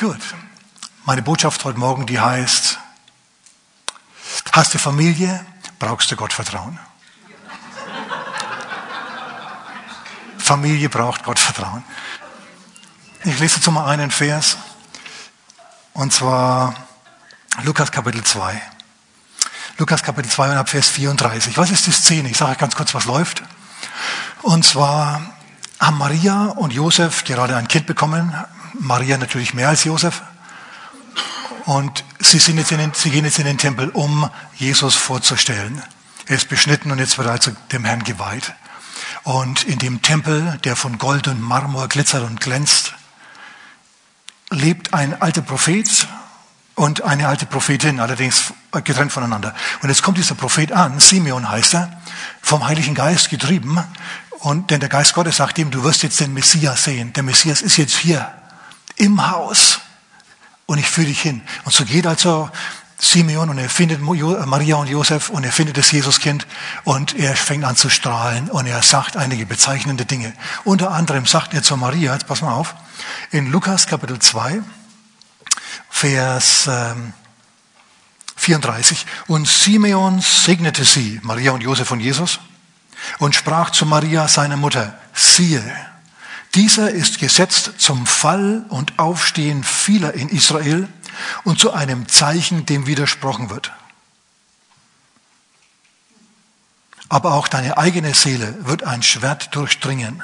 Gut. Meine Botschaft heute Morgen, die heißt, hast du Familie, brauchst du Gottvertrauen. Familie braucht Gottvertrauen. Ich lese jetzt mal einen Vers, und zwar Lukas Kapitel 2. Lukas Kapitel 2 und ab Vers 34. Was ist die Szene? Ich sage ganz kurz, was läuft. Und zwar haben Maria und Josef gerade ein Kind bekommen. Maria natürlich mehr als Josef. Und sie, sind jetzt in den, sie gehen jetzt in den Tempel, um Jesus vorzustellen. Er ist beschnitten und jetzt wird er also dem Herrn geweiht. Und in dem Tempel, der von Gold und Marmor glitzert und glänzt, lebt ein alter Prophet und eine alte Prophetin, allerdings getrennt voneinander. Und jetzt kommt dieser Prophet an, Simeon heißt er, vom Heiligen Geist getrieben. Und denn der Geist Gottes sagt ihm, du wirst jetzt den Messias sehen. Der Messias ist jetzt hier im Haus und ich führe dich hin. Und so geht also Simeon und er findet Maria und Josef und er findet das Jesuskind und er fängt an zu strahlen und er sagt einige bezeichnende Dinge. Unter anderem sagt er zu Maria, jetzt pass mal auf, in Lukas Kapitel 2, Vers ähm, 34. Und Simeon segnete sie, Maria und Josef und Jesus, und sprach zu Maria, seiner Mutter, siehe, dieser ist gesetzt zum Fall und Aufstehen vieler in Israel und zu einem Zeichen, dem widersprochen wird. Aber auch deine eigene Seele wird ein Schwert durchdringen.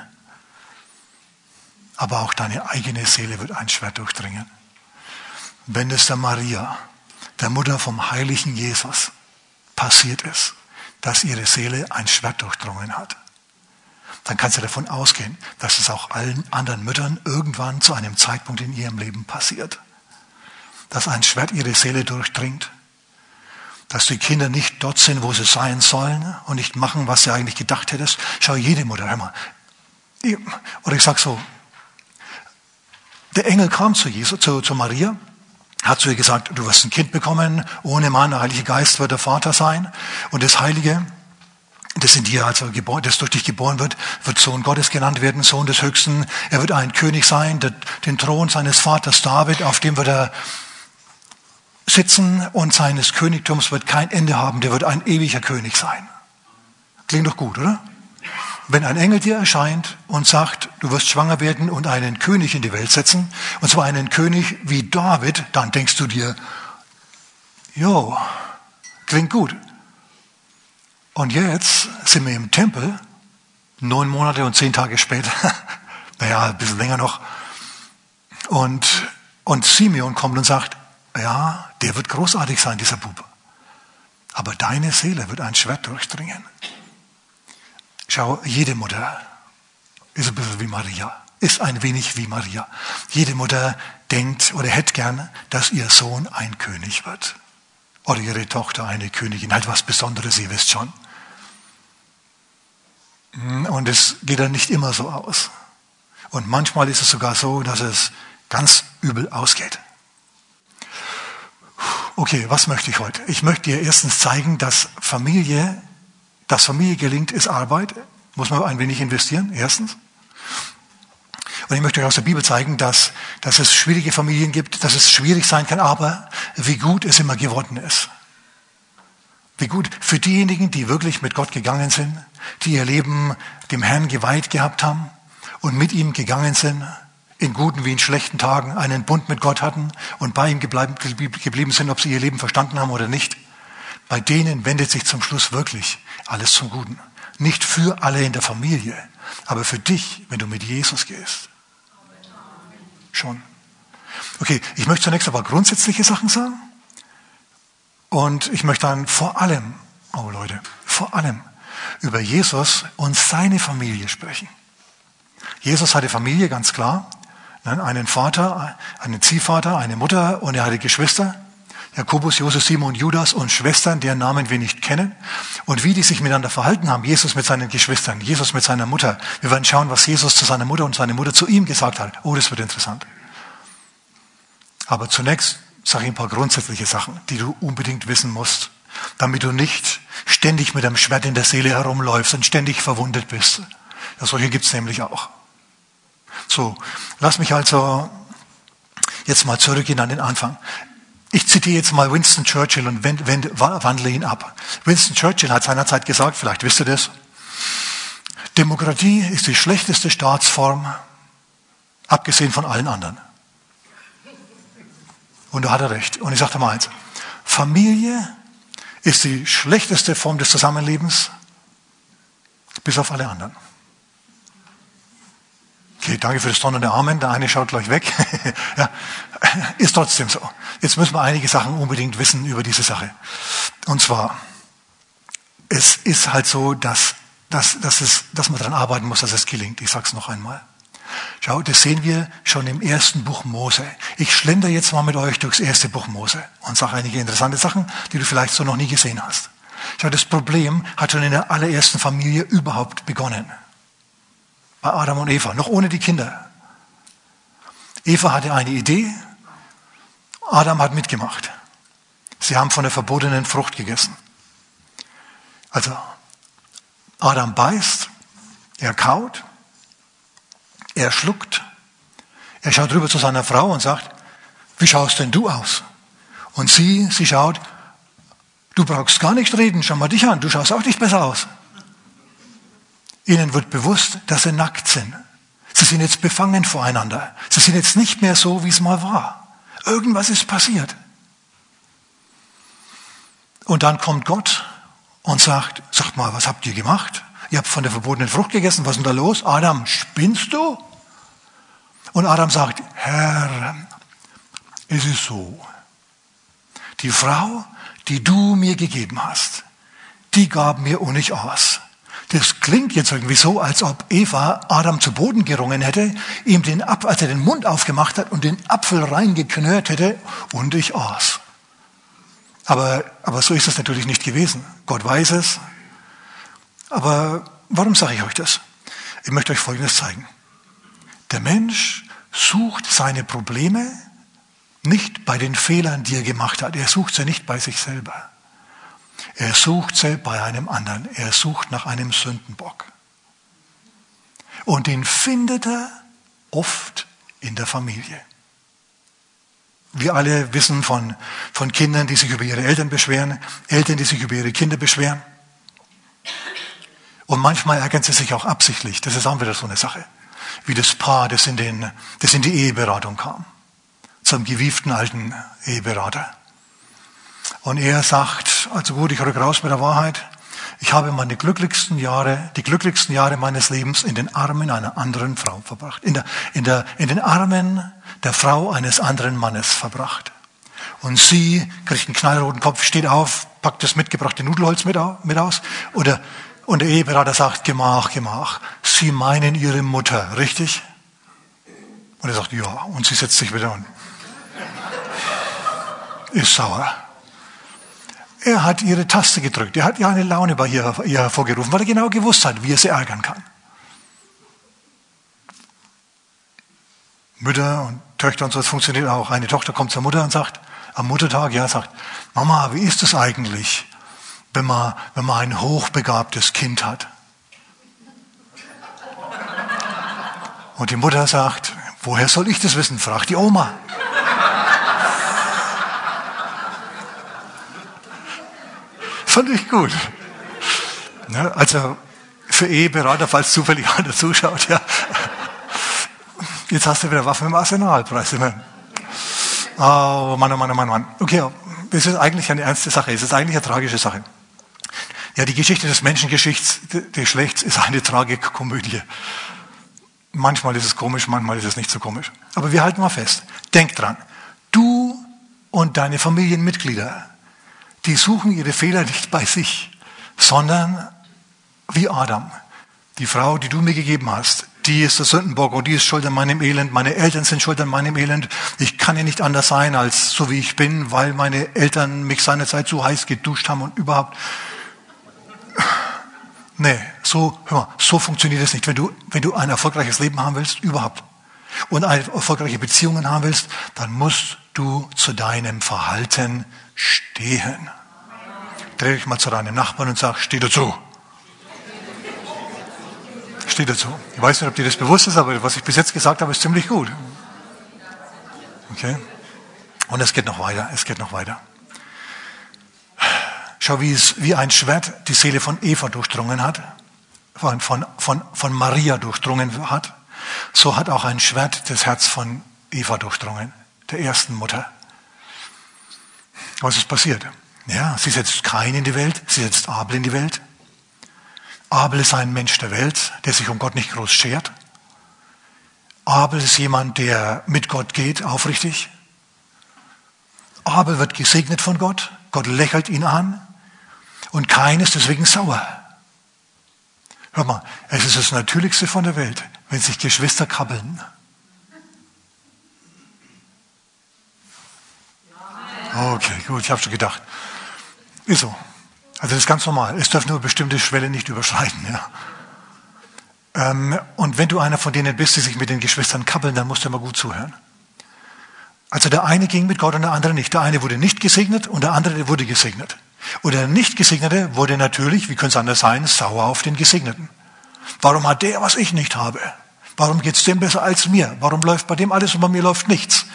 Aber auch deine eigene Seele wird ein Schwert durchdringen wenn es der Maria, der Mutter vom heiligen Jesus, passiert ist, dass ihre Seele ein Schwert durchdrungen hat, dann kannst du davon ausgehen, dass es auch allen anderen Müttern irgendwann zu einem Zeitpunkt in ihrem Leben passiert. Dass ein Schwert ihre Seele durchdringt. Dass die Kinder nicht dort sind, wo sie sein sollen und nicht machen, was sie eigentlich gedacht hättest. Schau, jede Mutter, hör mal. Oder ich sag so, der Engel kam zu, Jesus, zu, zu Maria hat zu ihr gesagt, du wirst ein Kind bekommen, ohne Mann, der Heilige Geist wird der Vater sein. Und das Heilige, das in dir also geboren, das durch dich geboren wird, wird Sohn Gottes genannt werden, Sohn des Höchsten. Er wird ein König sein, der, den Thron seines Vaters David, auf dem wird er sitzen und seines Königtums wird kein Ende haben, der wird ein ewiger König sein. Klingt doch gut, oder? wenn ein Engel dir erscheint und sagt, du wirst schwanger werden und einen König in die Welt setzen, und zwar einen König wie David, dann denkst du dir, jo, klingt gut. Und jetzt sind wir im Tempel, neun Monate und zehn Tage später, naja, ein bisschen länger noch, und, und Simeon kommt und sagt, ja, der wird großartig sein, dieser Bub. Aber deine Seele wird ein Schwert durchdringen. Schau, jede Mutter ist ein bisschen wie Maria, ist ein wenig wie Maria. Jede Mutter denkt oder hätte gern, dass ihr Sohn ein König wird. Oder ihre Tochter eine Königin, halt was Besonderes, ihr wisst schon. Und es geht dann nicht immer so aus. Und manchmal ist es sogar so, dass es ganz übel ausgeht. Okay, was möchte ich heute? Ich möchte dir erstens zeigen, dass Familie dass Familie gelingt, ist Arbeit. Muss man ein wenig investieren, erstens. Und ich möchte euch aus der Bibel zeigen, dass, dass es schwierige Familien gibt, dass es schwierig sein kann, aber wie gut es immer geworden ist. Wie gut für diejenigen, die wirklich mit Gott gegangen sind, die ihr Leben dem Herrn geweiht gehabt haben und mit ihm gegangen sind, in guten wie in schlechten Tagen einen Bund mit Gott hatten und bei ihm geblieben sind, ob sie ihr Leben verstanden haben oder nicht. Bei denen wendet sich zum Schluss wirklich alles zum Guten. Nicht für alle in der Familie, aber für dich, wenn du mit Jesus gehst. Schon. Okay, ich möchte zunächst aber grundsätzliche Sachen sagen. Und ich möchte dann vor allem, oh Leute, vor allem über Jesus und seine Familie sprechen. Jesus hatte Familie, ganz klar. Einen Vater, einen Ziehvater, eine Mutter und er hatte Geschwister. Jakobus, Josef, Simon, Judas und Schwestern, deren Namen wir nicht kennen. Und wie die sich miteinander verhalten haben, Jesus mit seinen Geschwistern, Jesus mit seiner Mutter. Wir werden schauen, was Jesus zu seiner Mutter und seine Mutter zu ihm gesagt hat. Oh, das wird interessant. Aber zunächst sage ich ein paar grundsätzliche Sachen, die du unbedingt wissen musst, damit du nicht ständig mit einem Schwert in der Seele herumläufst und ständig verwundet bist. Ja, solche gibt's nämlich auch. So, lass mich also jetzt mal zurückgehen an den Anfang. Ich zitiere jetzt mal Winston Churchill und wandle ihn ab. Winston Churchill hat seinerzeit gesagt, vielleicht wisst ihr das, Demokratie ist die schlechteste Staatsform, abgesehen von allen anderen. Und da hat er recht. Und ich sagte mal eins, Familie ist die schlechteste Form des Zusammenlebens, bis auf alle anderen. Okay, danke für das donnernde Amen. Der eine schaut gleich weg. ja, ist trotzdem so. Jetzt müssen wir einige Sachen unbedingt wissen über diese Sache. Und zwar, es ist halt so, dass, dass, dass, es, dass man daran arbeiten muss, dass es gelingt. Ich sage es noch einmal. Schau, das sehen wir schon im ersten Buch Mose. Ich schlender jetzt mal mit euch durchs erste Buch Mose und sage einige interessante Sachen, die du vielleicht so noch nie gesehen hast. Schau, das Problem hat schon in der allerersten Familie überhaupt begonnen. Bei Adam und Eva, noch ohne die Kinder. Eva hatte eine Idee, Adam hat mitgemacht. Sie haben von der verbotenen Frucht gegessen. Also, Adam beißt, er kaut, er schluckt, er schaut rüber zu seiner Frau und sagt, wie schaust denn du aus? Und sie, sie schaut, du brauchst gar nicht reden, schau mal dich an, du schaust auch nicht besser aus. Ihnen wird bewusst, dass sie nackt sind. Sie sind jetzt befangen voreinander. Sie sind jetzt nicht mehr so, wie es mal war. Irgendwas ist passiert. Und dann kommt Gott und sagt, sagt mal, was habt ihr gemacht? Ihr habt von der verbotenen Frucht gegessen, was ist denn da los? Adam, spinnst du? Und Adam sagt, Herr, es ist so, die Frau, die du mir gegeben hast, die gab mir und ich aus. Das klingt jetzt irgendwie so, als ob Eva Adam zu Boden gerungen hätte, ihm den Ab als er den Mund aufgemacht hat und den Apfel reingeknurrt hätte und ich aß. Aber, aber so ist es natürlich nicht gewesen. Gott weiß es. Aber warum sage ich euch das? Ich möchte euch Folgendes zeigen. Der Mensch sucht seine Probleme nicht bei den Fehlern, die er gemacht hat. Er sucht sie nicht bei sich selber. Er sucht sie bei einem anderen. Er sucht nach einem Sündenbock. Und den findet er oft in der Familie. Wir alle wissen von, von Kindern, die sich über ihre Eltern beschweren, Eltern, die sich über ihre Kinder beschweren. Und manchmal ärgern sie sich auch absichtlich. Das ist auch wieder so eine Sache wie das Paar, das in, den, das in die Eheberatung kam. Zum gewieften alten Eheberater. Und er sagt, also gut, ich rück raus mit der Wahrheit. Ich habe meine glücklichsten Jahre, die glücklichsten Jahre meines Lebens in den Armen einer anderen Frau verbracht. In, der, in, der, in den Armen der Frau eines anderen Mannes verbracht. Und sie kriegt einen knallroten Kopf, steht auf, packt das mitgebrachte Nudelholz mit, mit aus oder und der Eheberater sagt, Gemach, Gemach. Sie meinen Ihre Mutter, richtig? Und er sagt, ja. Und sie setzt sich wieder und ist sauer. Er hat ihre Taste gedrückt. Er hat ja eine Laune bei ihr, ihr hervorgerufen, weil er genau gewusst hat, wie er sie ärgern kann. Mütter und Töchter und so, das funktioniert auch. Eine Tochter kommt zur Mutter und sagt, am Muttertag, ja, sagt, Mama, wie ist es eigentlich? Wenn man, wenn man ein hochbegabtes Kind hat. Und die Mutter sagt, woher soll ich das wissen? Fragt die Oma. Fand ich gut. Ne, also für Eheberater, falls zufällig einer zuschaut, ja. Jetzt hast du wieder Waffen im Arsenal, preis Oh Mann, oh Mann, oh Mann, oh Mann. Okay, es ist eigentlich eine ernste Sache, es ist eigentlich eine tragische Sache. Ja, die Geschichte des Menschengeschlechts ist eine Tragikkomödie. Manchmal ist es komisch, manchmal ist es nicht so komisch. Aber wir halten mal fest. Denk dran. Du und deine Familienmitglieder, die suchen ihre Fehler nicht bei sich, sondern wie Adam. Die Frau, die du mir gegeben hast, die ist der Sündenbock und die ist schuld an meinem Elend. Meine Eltern sind schuld an meinem Elend. Ich kann ja nicht anders sein als so wie ich bin, weil meine Eltern mich seinerzeit so heiß geduscht haben und überhaupt. Nee, so, hör mal, so funktioniert es nicht. Wenn du, wenn du ein erfolgreiches Leben haben willst, überhaupt, und eine erfolgreiche Beziehungen haben willst, dann musst du zu deinem Verhalten stehen. Dreh dich mal zu deinem Nachbarn und sag, steh dazu. Steh dazu. Ich weiß nicht, ob dir das bewusst ist, aber was ich bis jetzt gesagt habe, ist ziemlich gut. Okay? Und es geht noch weiter, es geht noch weiter. Schau, wie es wie ein Schwert die Seele von Eva durchdrungen hat, von, von, von, von Maria durchdrungen hat. So hat auch ein Schwert das Herz von Eva durchdrungen, der ersten Mutter. Was ist passiert? Ja, sie setzt Kain in die Welt, sie setzt Abel in die Welt. Abel ist ein Mensch der Welt, der sich um Gott nicht groß schert. Abel ist jemand, der mit Gott geht, aufrichtig. Abel wird gesegnet von Gott. Gott lächelt ihn an. Und Kain ist deswegen sauer. Hör mal, es ist das Natürlichste von der Welt, wenn sich Geschwister kabbeln. Okay, gut, ich habe schon gedacht. Ist so. Also das ist ganz normal. Es darf nur bestimmte Schwelle nicht überschreiten. Ja. Ähm, und wenn du einer von denen bist, die sich mit den Geschwistern kabbeln, dann musst du immer gut zuhören. Also der eine ging mit Gott und der andere nicht. Der eine wurde nicht gesegnet und der andere wurde gesegnet. Und der nicht Gesegnete wurde natürlich, wie könnte es anders sein, sauer auf den Gesegneten. Warum hat der, was ich nicht habe? Warum geht es dem besser als mir? Warum läuft bei dem alles und bei mir läuft nichts?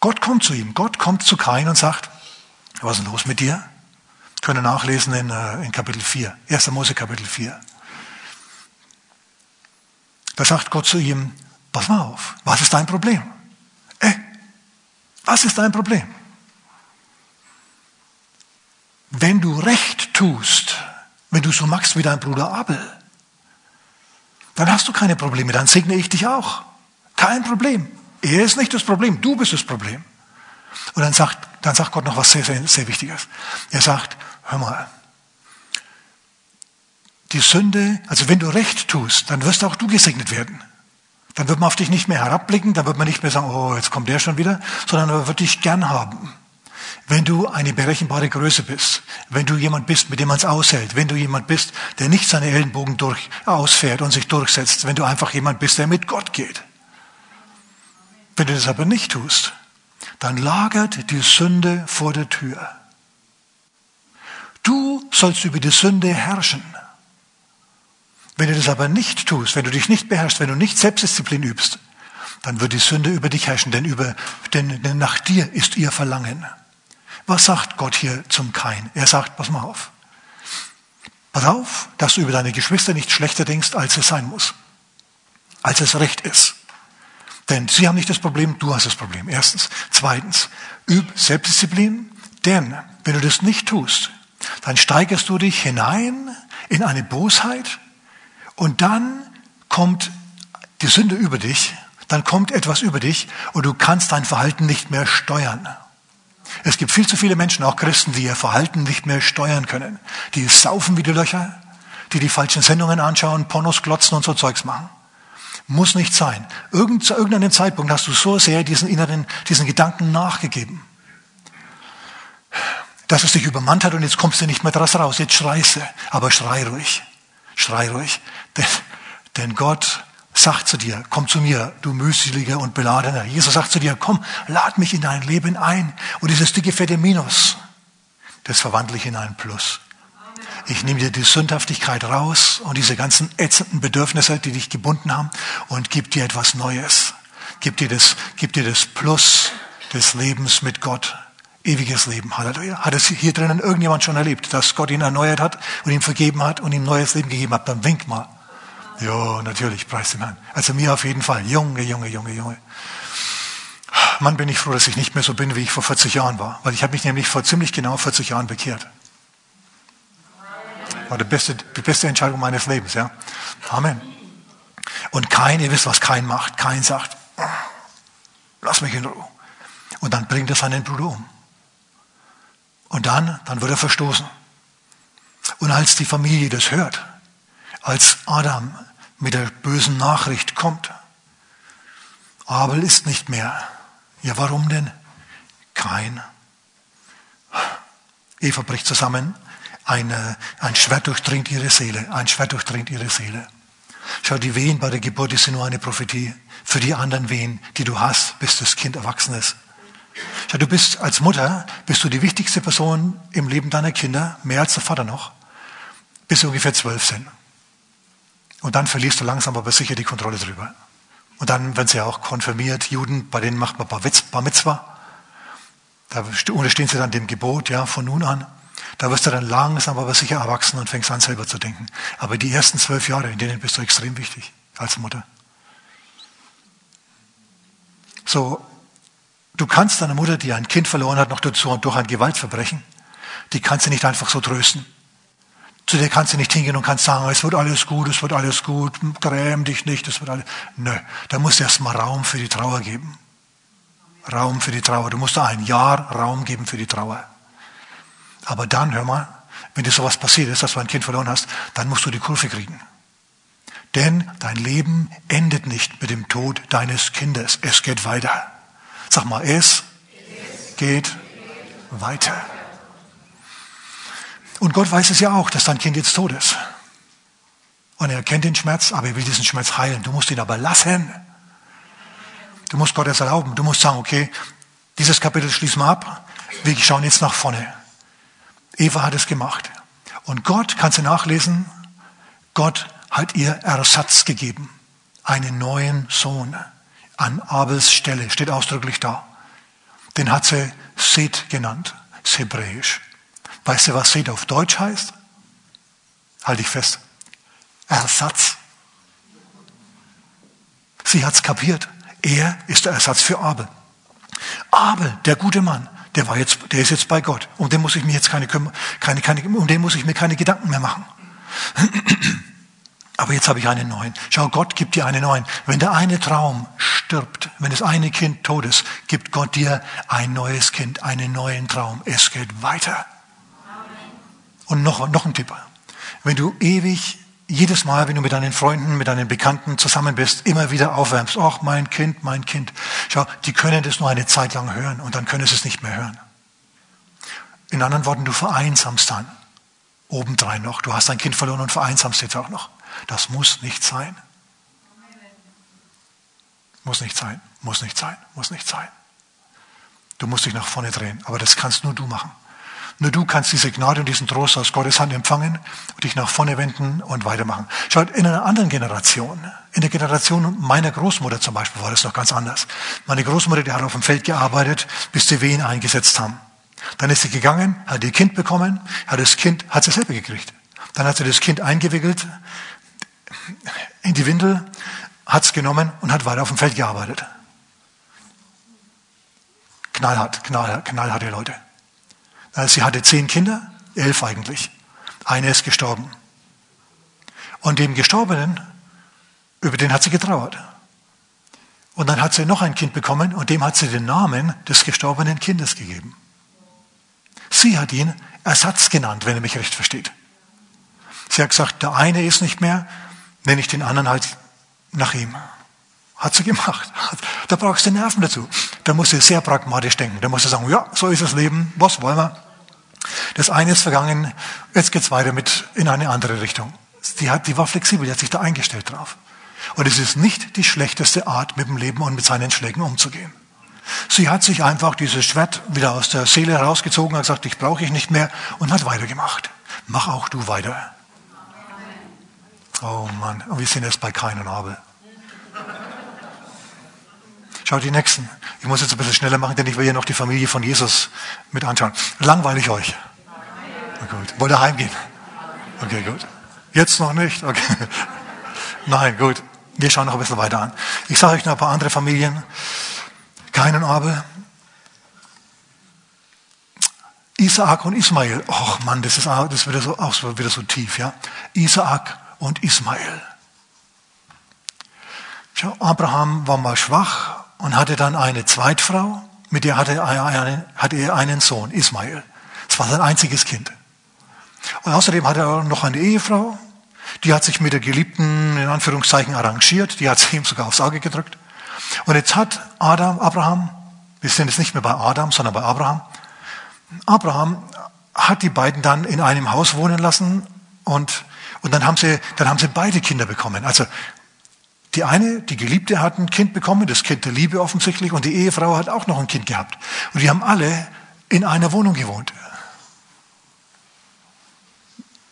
Gott kommt zu ihm. Gott kommt zu Kain und sagt, was ist los mit dir? Können nachlesen in, äh, in Kapitel 4, 1. Mose Kapitel 4. Da sagt Gott zu ihm, pass mal auf, was ist dein Problem? Ey, was ist dein Problem? Wenn du recht tust, wenn du so machst wie dein Bruder Abel, dann hast du keine Probleme, dann segne ich dich auch. Kein Problem. Er ist nicht das Problem, du bist das Problem. Und dann sagt, dann sagt Gott noch was sehr, sehr, sehr Wichtiges. Er sagt, hör mal, die Sünde, also wenn du recht tust, dann wirst auch du gesegnet werden. Dann wird man auf dich nicht mehr herabblicken, dann wird man nicht mehr sagen, oh, jetzt kommt der schon wieder, sondern man wird dich gern haben. Wenn du eine berechenbare Größe bist, wenn du jemand bist, mit dem man es aushält, wenn du jemand bist, der nicht seine Ellenbogen durch, ausfährt und sich durchsetzt, wenn du einfach jemand bist, der mit Gott geht. Wenn du das aber nicht tust, dann lagert die Sünde vor der Tür. Du sollst über die Sünde herrschen. Wenn du das aber nicht tust, wenn du dich nicht beherrschst, wenn du nicht Selbstdisziplin übst, dann wird die Sünde über dich herrschen, denn, über, denn, denn nach dir ist ihr Verlangen. Was sagt Gott hier zum Kain? Er sagt, pass mal auf. Pass auf, dass du über deine Geschwister nicht schlechter denkst, als es sein muss. Als es recht ist. Denn sie haben nicht das Problem, du hast das Problem. Erstens. Zweitens, üb Selbstdisziplin, denn wenn du das nicht tust, dann steigerst du dich hinein in eine Bosheit und dann kommt die Sünde über dich, dann kommt etwas über dich und du kannst dein Verhalten nicht mehr steuern. Es gibt viel zu viele Menschen, auch Christen, die ihr Verhalten nicht mehr steuern können. Die saufen wie die Löcher, die die falschen Sendungen anschauen, Pornos glotzen und so Zeugs machen. Muss nicht sein. Irgend, zu irgendeinem Zeitpunkt hast du so sehr diesen inneren, diesen Gedanken nachgegeben, dass es dich übermannt hat und jetzt kommst du nicht mehr draus raus. Jetzt schreist du. Aber schrei ruhig. Schrei ruhig. Denn, denn Gott sagt zu dir, komm zu mir, du mühseliger und beladener. Jesus sagt zu dir, komm, lad mich in dein Leben ein. Und dieses dicke, fette Minus, das verwandle ich in ein Plus. Ich nehme dir die Sündhaftigkeit raus und diese ganzen ätzenden Bedürfnisse, die dich gebunden haben, und gib dir etwas Neues. Gib dir das, gib dir das Plus des Lebens mit Gott. Ewiges Leben. Halleluja. Hat es hier drinnen irgendjemand schon erlebt, dass Gott ihn erneuert hat und ihm vergeben hat und ihm neues Leben gegeben hat? Dann wink mal. Ja, natürlich, preis dem Herrn. Also mir auf jeden Fall. Junge, Junge, Junge, Junge. Mann, bin ich froh, dass ich nicht mehr so bin, wie ich vor 40 Jahren war. Weil ich habe mich nämlich vor ziemlich genau 40 Jahren bekehrt. War die beste, die beste Entscheidung meines Lebens, ja. Amen. Und kein, ihr wisst, was kein macht. Kein sagt, lass mich in Ruhe. Und dann bringt er seinen Bruder um. Und dann, dann wird er verstoßen. Und als die Familie das hört, als Adam mit der bösen Nachricht kommt, Abel ist nicht mehr. Ja, warum denn? Kein. Eva bricht zusammen, ein, ein Schwert durchdringt ihre Seele, ein Schwert durchdringt ihre Seele. Schau, die Wehen bei der Geburt sind nur eine Prophetie. Für die anderen Wehen, die du hast, bis das Kind erwachsen ist. Schau, du bist als Mutter, bist du die wichtigste Person im Leben deiner Kinder, mehr als der Vater noch, bis sie ungefähr zwölf sind. Und dann verlierst du langsam aber sicher die Kontrolle drüber. Und dann werden sie ja auch konfirmiert. Juden, bei denen macht man Bar Mitzvah. Da unterstehen sie dann dem Gebot, ja, von nun an. Da wirst du dann langsam aber sicher erwachsen und fängst an, selber zu denken. Aber die ersten zwölf Jahre, in denen bist du extrem wichtig als Mutter. So, du kannst deiner Mutter, die ein Kind verloren hat, noch durch ein Gewaltverbrechen, die kannst du nicht einfach so trösten. Zu der kannst du nicht hingehen und kannst sagen, es wird alles gut, es wird alles gut, gräm dich nicht, es wird alles. Nö, da musst du erstmal Raum für die Trauer geben. Raum für die Trauer. Du musst da ein Jahr Raum geben für die Trauer. Aber dann, hör mal, wenn dir sowas passiert ist, dass du ein Kind verloren hast, dann musst du die Kurve kriegen. Denn dein Leben endet nicht mit dem Tod deines Kindes. Es geht weiter. Sag mal, es geht weiter. Und Gott weiß es ja auch, dass dein Kind jetzt tot ist. Und er kennt den Schmerz, aber er will diesen Schmerz heilen. Du musst ihn aber lassen. Du musst Gott es erlauben. Du musst sagen, okay, dieses Kapitel schließen wir ab. Wir schauen jetzt nach vorne. Eva hat es gemacht. Und Gott, kannst du nachlesen, Gott hat ihr Ersatz gegeben. Einen neuen Sohn an Abels Stelle, steht ausdrücklich da. Den hat sie Seth genannt, das Hebräisch. Weißt du, was Seth auf Deutsch heißt? Halte ich fest. Ersatz. Sie hat es kapiert. Er ist der Ersatz für Abel. Abel, der gute Mann, der war jetzt, der ist jetzt bei Gott. Um den muss ich mir jetzt keine, keine, keine, um den muss ich mir keine Gedanken mehr machen. Aber jetzt habe ich einen neuen. Schau, Gott gibt dir einen neuen. Wenn der eine Traum stirbt, wenn das eine Kind tot ist, gibt Gott dir ein neues Kind, einen neuen Traum. Es geht weiter. Und noch, noch ein Tipp. Wenn du ewig, jedes Mal, wenn du mit deinen Freunden, mit deinen Bekannten zusammen bist, immer wieder aufwärmst, ach, mein Kind, mein Kind. Schau, die können das nur eine Zeit lang hören und dann können sie es nicht mehr hören. In anderen Worten, du vereinsamst dann. Obendrein noch. Du hast dein Kind verloren und vereinsamst jetzt auch noch. Das muss nicht sein. Muss nicht sein, muss nicht sein, muss nicht sein. Du musst dich nach vorne drehen, aber das kannst nur du machen. Nur du kannst diese Gnade und diesen Trost aus Gottes Hand empfangen und dich nach vorne wenden und weitermachen. Schaut, in einer anderen Generation, in der Generation meiner Großmutter zum Beispiel, war das noch ganz anders. Meine Großmutter, die hat auf dem Feld gearbeitet, bis die Wehen eingesetzt haben. Dann ist sie gegangen, hat ihr Kind bekommen, hat das Kind, hat sie selber gekriegt. Dann hat sie das Kind eingewickelt, in die Windel, hat es genommen und hat weiter auf dem Feld gearbeitet. Knallhart, knallhart, knallharte Leute. Sie hatte zehn Kinder, elf eigentlich. Eine ist gestorben. Und dem Gestorbenen, über den hat sie getrauert. Und dann hat sie noch ein Kind bekommen und dem hat sie den Namen des gestorbenen Kindes gegeben. Sie hat ihn Ersatz genannt, wenn er mich recht versteht. Sie hat gesagt, der eine ist nicht mehr, nenne ich den anderen halt nach ihm. Hat sie gemacht. Da brauchst du Nerven dazu. Da musst du sehr pragmatisch denken. Da musst du sagen, ja, so ist das Leben, was wollen wir? Das eine ist vergangen, jetzt geht's weiter mit in eine andere Richtung. Die, hat, die war flexibel, die hat sich da eingestellt drauf. Und es ist nicht die schlechteste Art, mit dem Leben und mit seinen Schlägen umzugehen. Sie hat sich einfach dieses Schwert wieder aus der Seele herausgezogen, hat gesagt, ich brauche ich nicht mehr und hat weitergemacht. Mach auch du weiter. Oh Mann, und wir sind jetzt bei Kain Abel. Schaut die nächsten. Ich muss jetzt ein bisschen schneller machen, denn ich will ja noch die Familie von Jesus mit anschauen. Langweilig euch. Oh gut. Wollt ihr heimgehen? Okay, gut. Jetzt noch nicht? Okay. Nein, gut. Wir schauen noch ein bisschen weiter an. Ich sage euch noch ein paar andere Familien. Kain und Abel. Isaak und Ismael. Och Mann, das ist, das ist wieder, so, auch wieder so tief, ja. Isaak und Ismael. Schau, Abraham war mal schwach und hatte dann eine Zweitfrau, mit der hatte er, hatte er einen Sohn, Ismael. Das war sein einziges Kind. Und außerdem hatte er noch eine Ehefrau, die hat sich mit der Geliebten in Anführungszeichen arrangiert, die hat sich ihm sogar aufs Auge gedrückt. Und jetzt hat Adam, Abraham, wir sind jetzt nicht mehr bei Adam, sondern bei Abraham, Abraham hat die beiden dann in einem Haus wohnen lassen und und dann haben sie, dann haben sie beide Kinder bekommen. Also die eine, die Geliebte, hat ein Kind bekommen, das Kind der Liebe offensichtlich, und die Ehefrau hat auch noch ein Kind gehabt. Und die haben alle in einer Wohnung gewohnt.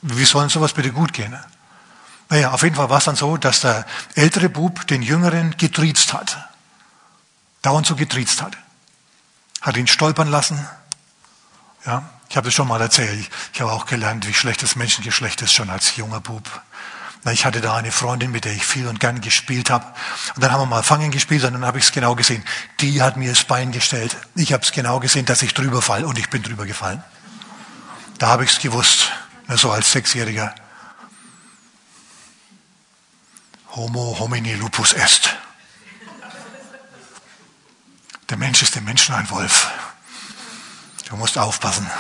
Wie soll sowas bitte gut gehen? Naja, auf jeden Fall war es dann so, dass der ältere Bub den Jüngeren getriezt hat. Dauernd so getriezt hat. Hat ihn stolpern lassen. Ja, ich habe es schon mal erzählt. Ich habe auch gelernt, wie schlecht das Menschengeschlecht ist, schon als junger Bub. Ich hatte da eine Freundin, mit der ich viel und gern gespielt habe. Und dann haben wir mal Fangen gespielt und dann habe ich es genau gesehen. Die hat mir das Bein gestellt. Ich habe es genau gesehen, dass ich drüber fall und ich bin drüber gefallen. Da habe ich es gewusst, so als Sechsjähriger. Homo homini lupus est. Der Mensch ist dem Menschen ein Wolf. Du musst aufpassen.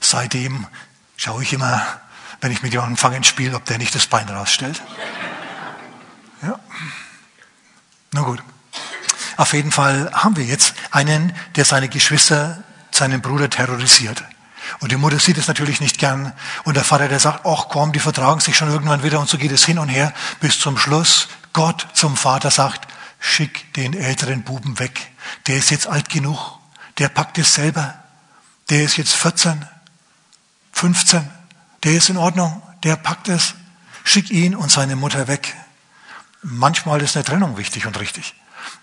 Seitdem schaue ich immer, wenn ich mit jemandem Fangen spiele, ob der nicht das Bein rausstellt. Ja. Na gut. Auf jeden Fall haben wir jetzt einen, der seine Geschwister, seinen Bruder terrorisiert. Und die Mutter sieht es natürlich nicht gern. Und der Vater, der sagt, ach komm, die vertragen sich schon irgendwann wieder. Und so geht es hin und her, bis zum Schluss Gott zum Vater sagt, schick den älteren Buben weg. Der ist jetzt alt genug. Der packt es selber. Der ist jetzt 14, 15. Der ist in Ordnung. Der packt es. Schick ihn und seine Mutter weg. Manchmal ist eine Trennung wichtig und richtig.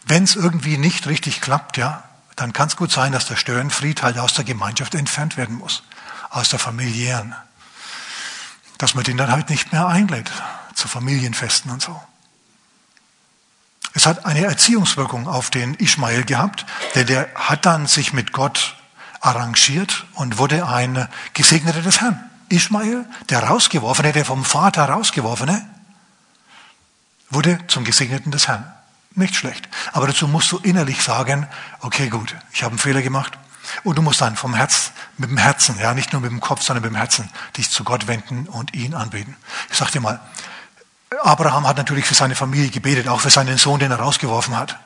Wenn es irgendwie nicht richtig klappt, ja, dann kann es gut sein, dass der Störenfried halt aus der Gemeinschaft entfernt werden muss, aus der familiären. Dass man den dann halt nicht mehr einlädt zu Familienfesten und so. Es hat eine Erziehungswirkung auf den Ismael gehabt, denn der hat dann sich mit Gott arrangiert und wurde ein Gesegneter des Herrn. Ismael, der Rausgeworfene, der vom Vater Rausgeworfene, wurde zum Gesegneten des Herrn. Nicht schlecht. Aber dazu musst du innerlich sagen, okay, gut, ich habe einen Fehler gemacht. Und du musst dann vom Herz, mit dem Herzen, ja, nicht nur mit dem Kopf, sondern mit dem Herzen, dich zu Gott wenden und ihn anbeten. Ich sag dir mal, Abraham hat natürlich für seine Familie gebetet, auch für seinen Sohn, den er rausgeworfen hat.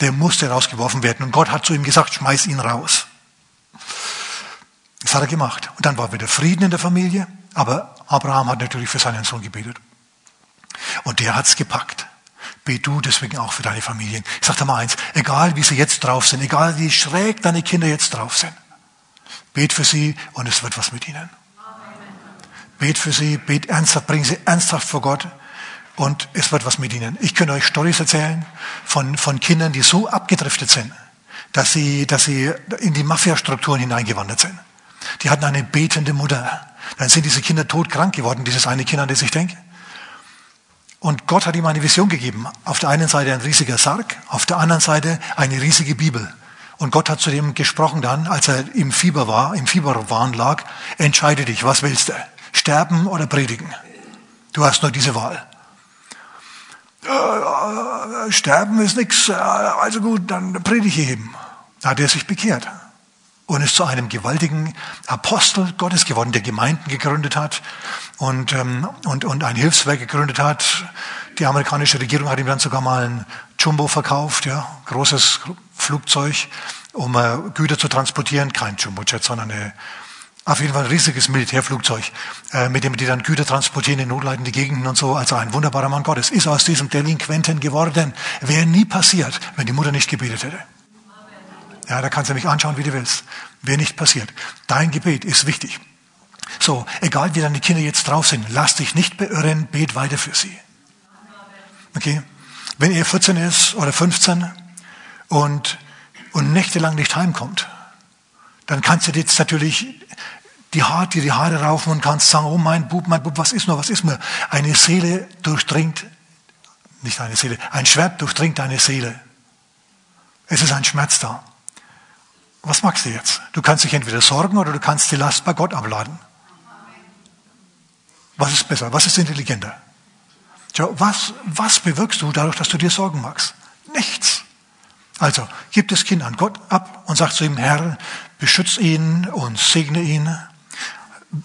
Der musste rausgeworfen werden. Und Gott hat zu ihm gesagt, schmeiß ihn raus. Das hat er gemacht. Und dann war wieder Frieden in der Familie. Aber Abraham hat natürlich für seinen Sohn gebetet. Und der hat's gepackt. Bet du deswegen auch für deine Familien. Ich sage dir mal eins, egal wie sie jetzt drauf sind, egal wie schräg deine Kinder jetzt drauf sind, bet für sie und es wird was mit ihnen. Bet für sie, bet ernsthaft, bring sie ernsthaft vor Gott und es wird was mit ihnen. Ich könnte euch Storys erzählen von, von Kindern, die so abgedriftet sind, dass sie, dass sie in die Mafia-Strukturen hineingewandert sind. Die hatten eine betende Mutter. Dann sind diese Kinder todkrank geworden, dieses eine Kind, an das ich denke. Und Gott hat ihm eine Vision gegeben. Auf der einen Seite ein riesiger Sarg, auf der anderen Seite eine riesige Bibel. Und Gott hat zu dem gesprochen dann, als er im Fieber war, im Fieberwahn lag, entscheide dich, was willst du? Sterben oder predigen? Du hast nur diese Wahl. Äh, sterben ist nichts, äh, also gut, dann predige ich eben. Da hat er sich bekehrt und ist zu einem gewaltigen Apostel Gottes geworden, der Gemeinden gegründet hat und, ähm, und, und ein Hilfswerk gegründet hat. Die amerikanische Regierung hat ihm dann sogar mal ein Jumbo verkauft, ja, großes Flugzeug, um äh, Güter zu transportieren. Kein Jumbo-Jet, sondern eine, auf jeden Fall ein riesiges Militärflugzeug, äh, mit dem die dann Güter transportieren in notleidende Gegenden und so. Also ein wunderbarer Mann Gottes. Ist aus diesem Delinquenten geworden. Wäre nie passiert, wenn die Mutter nicht gebetet hätte. Ja, da kannst du mich anschauen, wie du willst. Wäre nicht passiert. Dein Gebet ist wichtig. So, egal wie deine Kinder jetzt drauf sind, lass dich nicht beirren, bet weiter für sie. Okay? Wenn ihr 14 ist oder 15 und, und nächtelang nicht heimkommt, dann kannst du jetzt natürlich die Haare, die Haare raufen und kannst sagen, oh mein Bub, mein Bub, was ist nur, was ist mir? Eine Seele durchdringt, nicht eine Seele, ein Schwert durchdringt deine Seele. Es ist ein Schmerz da. Was magst du jetzt? Du kannst dich entweder sorgen oder du kannst die Last bei Gott abladen. Was ist besser? Was ist intelligenter? Was, was bewirkst du dadurch, dass du dir Sorgen machst? Nichts. Also, gib das Kind an Gott ab und sag zu ihm, Herr, beschütze ihn und segne ihn.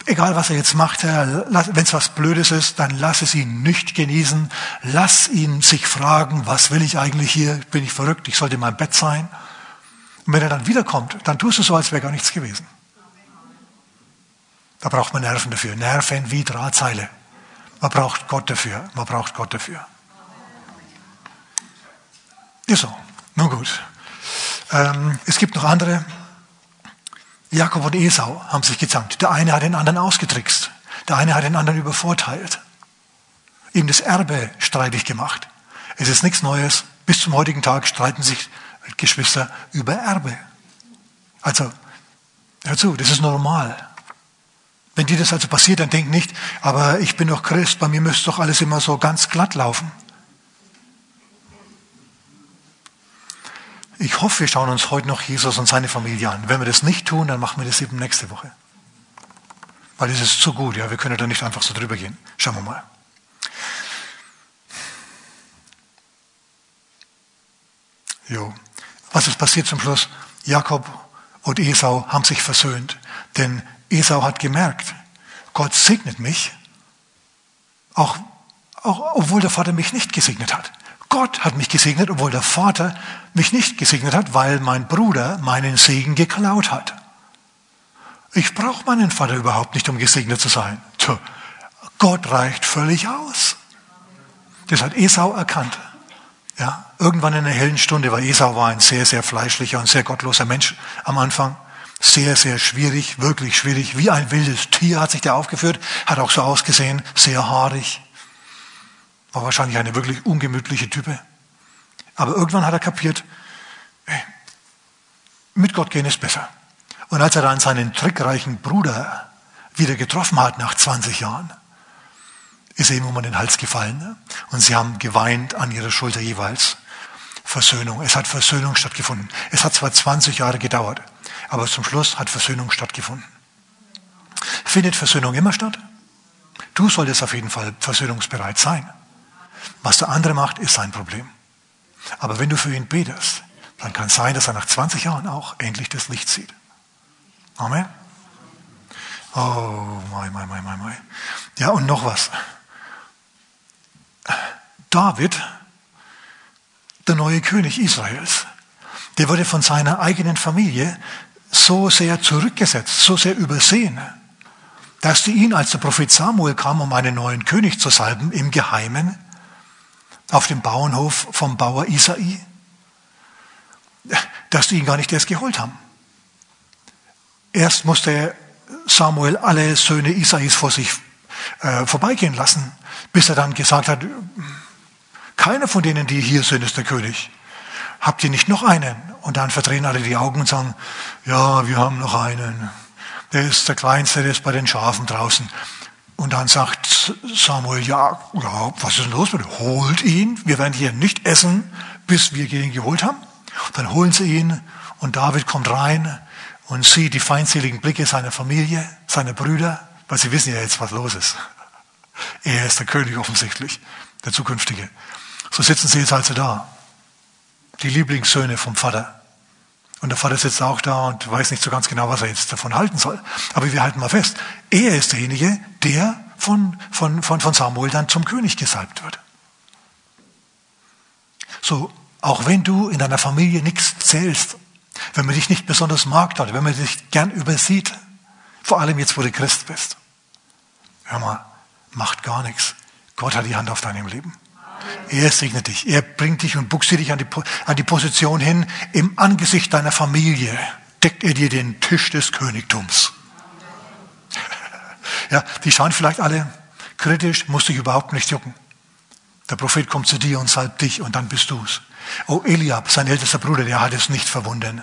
Egal, was er jetzt macht, wenn es was Blödes ist, dann lass es ihn nicht genießen. Lass ihn sich fragen, was will ich eigentlich hier? Bin ich verrückt? Ich sollte in meinem Bett sein. Und wenn er dann wiederkommt, dann tust du so, als wäre gar nichts gewesen. Da braucht man Nerven dafür. Nerven wie Drahtseile. Man braucht Gott dafür. Man braucht Gott dafür. Ist so. Nun gut. Ähm, es gibt noch andere. Jakob und Esau haben sich gezankt. Der eine hat den anderen ausgetrickst. Der eine hat den anderen übervorteilt. ihm das Erbe streitig gemacht. Es ist nichts Neues. Bis zum heutigen Tag streiten sich Geschwister über Erbe. Also, hör zu, das ist normal. Wenn dir das also passiert, dann denk nicht, aber ich bin doch Christ, bei mir müsste doch alles immer so ganz glatt laufen. Ich hoffe, wir schauen uns heute noch Jesus und seine Familie an. Wenn wir das nicht tun, dann machen wir das eben nächste Woche. Weil das ist zu gut, ja. Wir können da nicht einfach so drüber gehen. Schauen wir mal. Jo. Was ist passiert zum Schluss? Jakob und Esau haben sich versöhnt. Denn Esau hat gemerkt, Gott segnet mich, auch, auch obwohl der Vater mich nicht gesegnet hat. Gott hat mich gesegnet, obwohl der Vater mich nicht gesegnet hat, weil mein Bruder meinen Segen geklaut hat. Ich brauche meinen Vater überhaupt nicht, um gesegnet zu sein. Tja, Gott reicht völlig aus. Das hat Esau erkannt. Ja, irgendwann in einer hellen Stunde, weil Esau war ein sehr, sehr fleischlicher und sehr gottloser Mensch am Anfang. Sehr, sehr schwierig, wirklich schwierig. Wie ein wildes Tier hat sich der aufgeführt, hat auch so ausgesehen, sehr haarig. War wahrscheinlich eine wirklich ungemütliche Type. Aber irgendwann hat er kapiert, mit Gott gehen ist besser. Und als er dann seinen trickreichen Bruder wieder getroffen hat nach 20 Jahren, ist er ihm um den Hals gefallen. Ne? Und sie haben geweint an ihrer Schulter jeweils. Versöhnung. Es hat Versöhnung stattgefunden. Es hat zwar 20 Jahre gedauert, aber zum Schluss hat Versöhnung stattgefunden. Findet Versöhnung immer statt? Du solltest auf jeden Fall versöhnungsbereit sein. Was der andere macht, ist sein Problem. Aber wenn du für ihn betest, dann kann es sein, dass er nach 20 Jahren auch endlich das Licht sieht. Amen. Oh, mein, mein, mein, mein, mein. Ja, und noch was. David, der neue König Israels, der wurde von seiner eigenen Familie so sehr zurückgesetzt, so sehr übersehen, dass die ihn, als der Prophet Samuel kam, um einen neuen König zu salben, im Geheimen auf dem Bauernhof vom Bauer Isai, dass die ihn gar nicht erst geholt haben. Erst musste Samuel alle Söhne Isais vor sich äh, vorbeigehen lassen, bis er dann gesagt hat, keiner von denen, die hier sind, ist der König. Habt ihr nicht noch einen? Und dann verdrehen alle die Augen und sagen, ja, wir haben noch einen. Der ist der Kleinste, der ist bei den Schafen draußen. Und dann sagt Samuel, ja, ja, was ist denn los mit? Holt ihn, wir werden hier nicht essen, bis wir ihn geholt haben. Dann holen sie ihn und David kommt rein und sieht die feindseligen Blicke seiner Familie, seiner Brüder, weil sie wissen ja jetzt, was los ist. Er ist der König offensichtlich, der zukünftige. So sitzen sie jetzt also da, die Lieblingssöhne vom Vater. Und der Vater sitzt auch da und weiß nicht so ganz genau, was er jetzt davon halten soll. Aber wir halten mal fest, er ist derjenige, der von, von, von, von Samuel dann zum König gesalbt wird. So, auch wenn du in deiner Familie nichts zählst, wenn man dich nicht besonders mag wenn man dich gern übersieht, vor allem jetzt, wo du Christ bist, hör mal, macht gar nichts. Gott hat die Hand auf deinem Leben. Er segnet dich. Er bringt dich und buxiert dich an die, an die Position hin. Im Angesicht deiner Familie deckt er dir den Tisch des Königtums. Ja, die schauen vielleicht alle kritisch, muss dich überhaupt nicht jucken. Der Prophet kommt zu dir und salbt dich und dann bist du's. Oh, Eliab, sein ältester Bruder, der hat es nicht verwunden.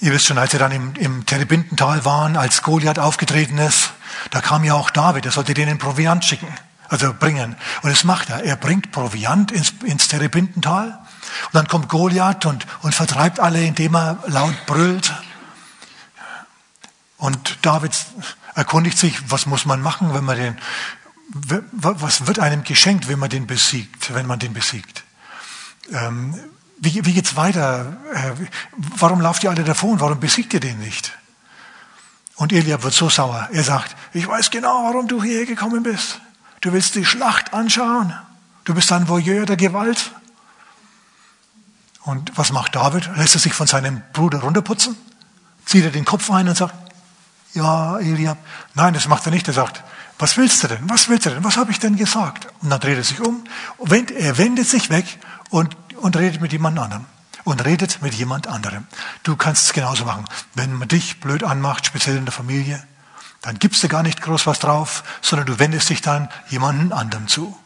Ihr wisst schon, als sie dann im, im Terebintental waren, als Goliath aufgetreten ist, da kam ja auch David, er sollte denen Proviant schicken also bringen. Und das macht er. Er bringt Proviant ins, ins Terebintental. Und dann kommt Goliath und, und vertreibt alle, indem er laut brüllt. Und David erkundigt sich, was muss man machen, wenn man den, was wird einem geschenkt, wenn man den besiegt, wenn man den besiegt? Ähm, wie, wie geht's weiter? Äh, warum lauft ihr alle davon? Warum besiegt ihr den nicht? Und Eliab wird so sauer. Er sagt, ich weiß genau, warum du hierher gekommen bist. Du willst die Schlacht anschauen. Du bist ein Voyeur der Gewalt. Und was macht David? Lässt er sich von seinem Bruder runterputzen? Zieht er den Kopf ein und sagt, ja, Eliab. Nein, das macht er nicht. Er sagt, was willst du denn? Was willst du denn? Was habe ich denn gesagt? Und dann dreht er sich um. Er wendet sich weg und, und redet mit jemand anderem. Und redet mit jemand anderem. Du kannst es genauso machen. Wenn man dich blöd anmacht, speziell in der Familie, dann gibst du gar nicht groß was drauf, sondern du wendest dich dann jemandem anderem zu.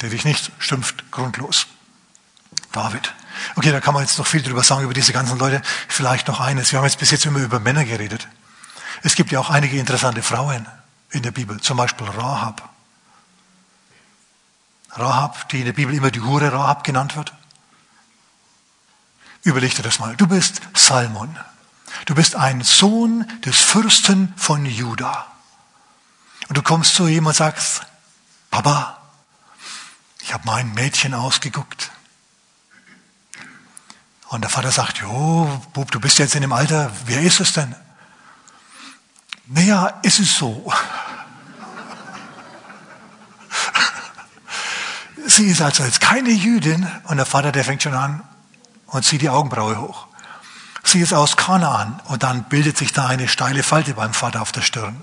der dich nicht schimpft grundlos. David. Okay, da kann man jetzt noch viel drüber sagen, über diese ganzen Leute. Vielleicht noch eines. Wir haben jetzt bis jetzt immer über Männer geredet. Es gibt ja auch einige interessante Frauen in der Bibel, zum Beispiel Rahab. Rahab, die in der Bibel immer die Hure Rahab genannt wird. Überleg dir das mal. Du bist Salmon. Du bist ein Sohn des Fürsten von Juda. Und du kommst zu ihm und sagst, Papa, ich habe mein Mädchen ausgeguckt. Und der Vater sagt, jo, Bub, du bist jetzt in dem Alter, wer ist es denn? Naja, ist es so. Sie ist also jetzt keine Jüdin und der Vater, der fängt schon an und zieht die Augenbraue hoch. Sie ist aus Kanaan und dann bildet sich da eine steile Falte beim Vater auf der Stirn.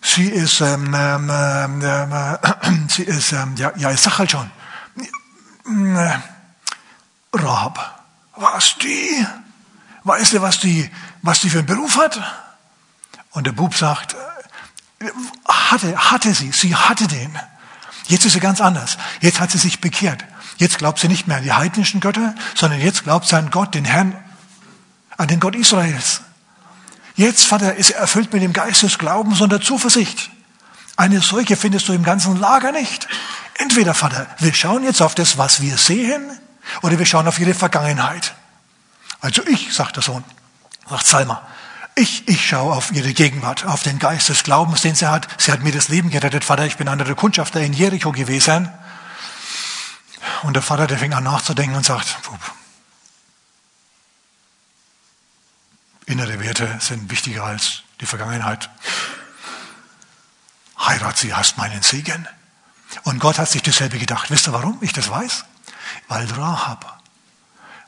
Sie ist, ähm, ähm, ähm, äh, sie ist, ähm, ja, ja, ich sag halt schon, äh, Rahab. Was die? Weißt du, was die, was die für einen Beruf hat? Und der Bub sagt, äh, hatte, hatte sie, sie hatte den. Jetzt ist sie ganz anders. Jetzt hat sie sich bekehrt. Jetzt glaubt sie nicht mehr an die heidnischen Götter, sondern jetzt glaubt sie an Gott, den Herrn, an den Gott Israels. Jetzt, Vater, ist er erfüllt mit dem Geist des Glaubens und der Zuversicht. Eine solche findest du im ganzen Lager nicht. Entweder, Vater, wir schauen jetzt auf das, was wir sehen, oder wir schauen auf ihre Vergangenheit. Also ich, sagt der Sohn, sagt Salma, ich, ich schaue auf ihre Gegenwart, auf den Geist des Glaubens, den sie hat. Sie hat mir das Leben gerettet, Vater. Ich bin einer der Kundschafter in Jericho gewesen. Und der Vater, der fängt an nachzudenken und sagt, Pup, innere Werte sind wichtiger als die Vergangenheit. Heirat sie, hast meinen Segen. Und Gott hat sich dasselbe gedacht. Wisst ihr, warum ich das weiß? Weil Rahab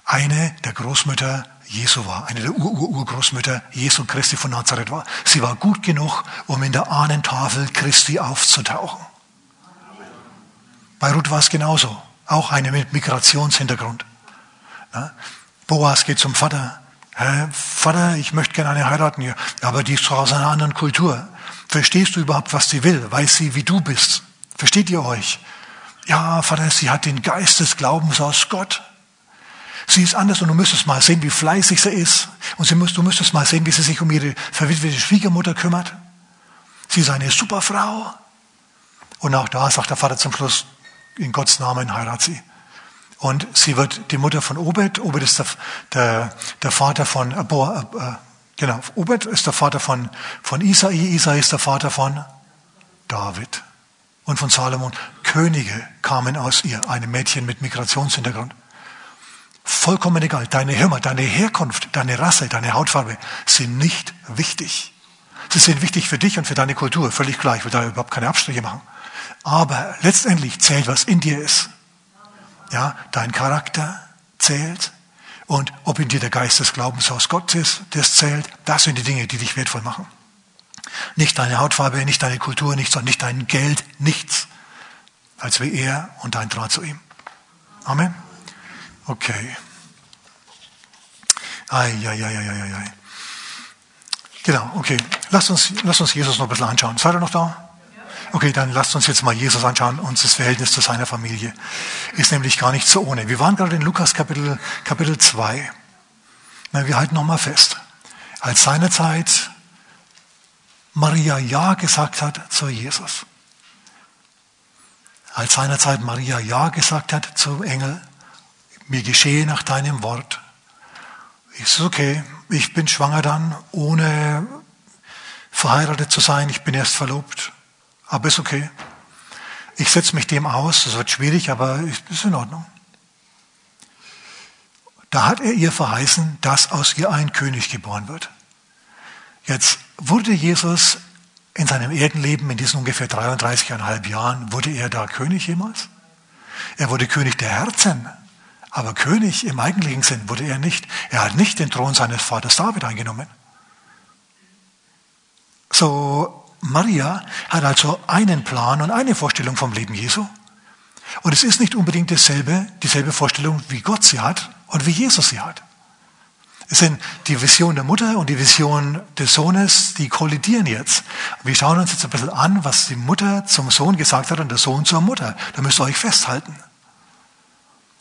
eine der Großmütter Jesu war, eine der Ur-Ur-Urgroßmütter Jesu Christi von Nazareth war. Sie war gut genug, um in der Ahnentafel Christi aufzutauchen. Bei Ruth war es genauso. Auch eine mit Migrationshintergrund. Ja? Boas geht zum Vater. Hey, Vater, ich möchte gerne eine heiraten. Ja, aber die ist aus einer anderen Kultur. Verstehst du überhaupt, was sie will? Weiß sie, wie du bist? Versteht ihr euch? Ja, Vater, sie hat den Geist des Glaubens aus Gott. Sie ist anders und du müsstest mal sehen, wie fleißig sie ist. Und sie müsst, du müsstest mal sehen, wie sie sich um ihre verwitwete Schwiegermutter kümmert. Sie ist eine super Frau. Und auch da sagt der Vater zum Schluss, in Gottes Namen heirat sie. Und sie wird die Mutter von Obed. Obed ist der, der, der Vater von, äh, Boah, äh, genau, Obed ist der Vater von, von Isai. Isai ist der Vater von David und von Salomon. Könige kamen aus ihr, einem Mädchen mit Migrationshintergrund. Vollkommen egal. Deine Hirma, deine Herkunft, deine Rasse, deine Hautfarbe sind nicht wichtig. Sie sind wichtig für dich und für deine Kultur, völlig klar. Ich will da überhaupt keine Abstriche machen. Aber letztendlich zählt, was in dir ist. Ja, dein Charakter zählt. Und ob in dir der Geist des Glaubens aus Gott ist, das zählt. Das sind die Dinge, die dich wertvoll machen. Nicht deine Hautfarbe, nicht deine Kultur, nicht, sondern nicht dein Geld, nichts. Als wie er und dein Draht zu ihm. Amen. Okay. Ei, ei, ei, ei, ei, ei. Genau, okay. Lass uns, lass uns Jesus noch ein bisschen anschauen. Seid ihr noch da? Okay, dann lasst uns jetzt mal Jesus anschauen und das Verhältnis zu seiner Familie. Ist nämlich gar nicht so ohne. Wir waren gerade in Lukas Kapitel, Kapitel 2. Na, wir halten nochmal fest. Als seinerzeit Maria Ja gesagt hat zu Jesus. Als seinerzeit Maria Ja gesagt hat zum Engel, mir geschehe nach deinem Wort. Ist okay, ich bin schwanger dann, ohne verheiratet zu sein, ich bin erst verlobt. Aber ist okay. Ich setze mich dem aus, es wird schwierig, aber ist in Ordnung. Da hat er ihr verheißen, dass aus ihr ein König geboren wird. Jetzt wurde Jesus in seinem Erdenleben, in diesen ungefähr 33,5 Jahren, wurde er da König jemals? Er wurde König der Herzen, aber König im eigentlichen Sinn wurde er nicht. Er hat nicht den Thron seines Vaters David eingenommen. So, Maria hat also einen Plan und eine Vorstellung vom Leben Jesu. Und es ist nicht unbedingt dasselbe, dieselbe Vorstellung, wie Gott sie hat und wie Jesus sie hat. Es sind die Vision der Mutter und die Vision des Sohnes, die kollidieren jetzt. Wir schauen uns jetzt ein bisschen an, was die Mutter zum Sohn gesagt hat und der Sohn zur Mutter. Da müsst ihr euch festhalten.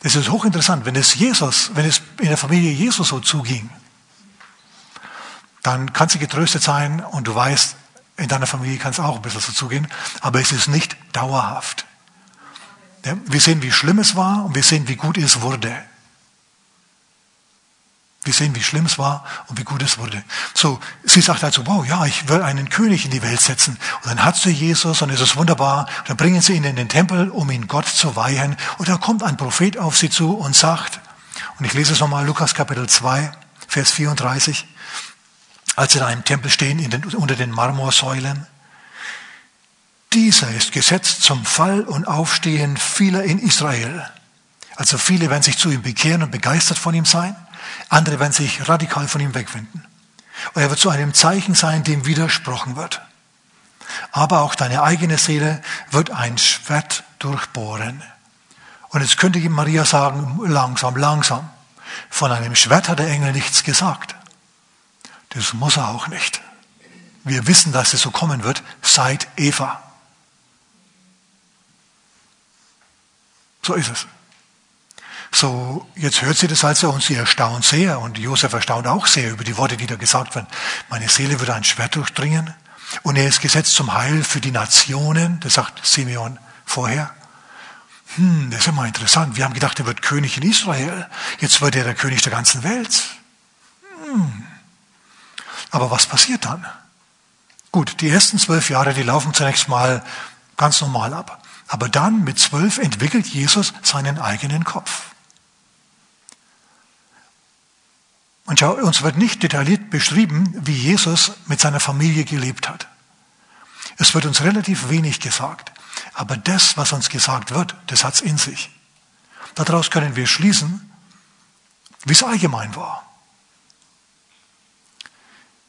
Das ist hochinteressant. Wenn es Jesus, wenn es in der Familie Jesus so zuging, dann kannst du getröstet sein und du weißt, in deiner Familie kann es auch ein bisschen so zugehen, aber es ist nicht dauerhaft. Wir sehen, wie schlimm es war und wir sehen, wie gut es wurde. Wir sehen, wie schlimm es war und wie gut es wurde. So, sie sagt also, wow, ja, ich will einen König in die Welt setzen. Und dann hat sie Jesus und es ist wunderbar. Und dann bringen sie ihn in den Tempel, um ihn Gott zu weihen. Und da kommt ein Prophet auf sie zu und sagt, und ich lese es nochmal, Lukas Kapitel 2, Vers 34, als da im Tempel stehen, den, unter den Marmorsäulen. Dieser ist gesetzt zum Fall und Aufstehen vieler in Israel. Also viele werden sich zu ihm bekehren und begeistert von ihm sein. Andere werden sich radikal von ihm wegwenden. Und er wird zu einem Zeichen sein, dem widersprochen wird. Aber auch deine eigene Seele wird ein Schwert durchbohren. Und jetzt könnte Maria sagen, langsam, langsam. Von einem Schwert hat der Engel nichts gesagt. Das muss er auch nicht. Wir wissen, dass es so kommen wird seit Eva. So ist es. So, jetzt hört sie das also und sie erstaunt sehr und Josef erstaunt auch sehr über die Worte, die da gesagt werden. Meine Seele würde ein Schwert durchdringen und er ist gesetzt zum Heil für die Nationen, das sagt Simeon vorher. Hm, das ist immer interessant. Wir haben gedacht, er wird König in Israel. Jetzt wird er der König der ganzen Welt. Hm. Aber was passiert dann? Gut, die ersten zwölf Jahre, die laufen zunächst mal ganz normal ab. Aber dann mit zwölf entwickelt Jesus seinen eigenen Kopf. Und schau, uns wird nicht detailliert beschrieben, wie Jesus mit seiner Familie gelebt hat. Es wird uns relativ wenig gesagt. Aber das, was uns gesagt wird, das hat's in sich. Daraus können wir schließen, wie es allgemein war.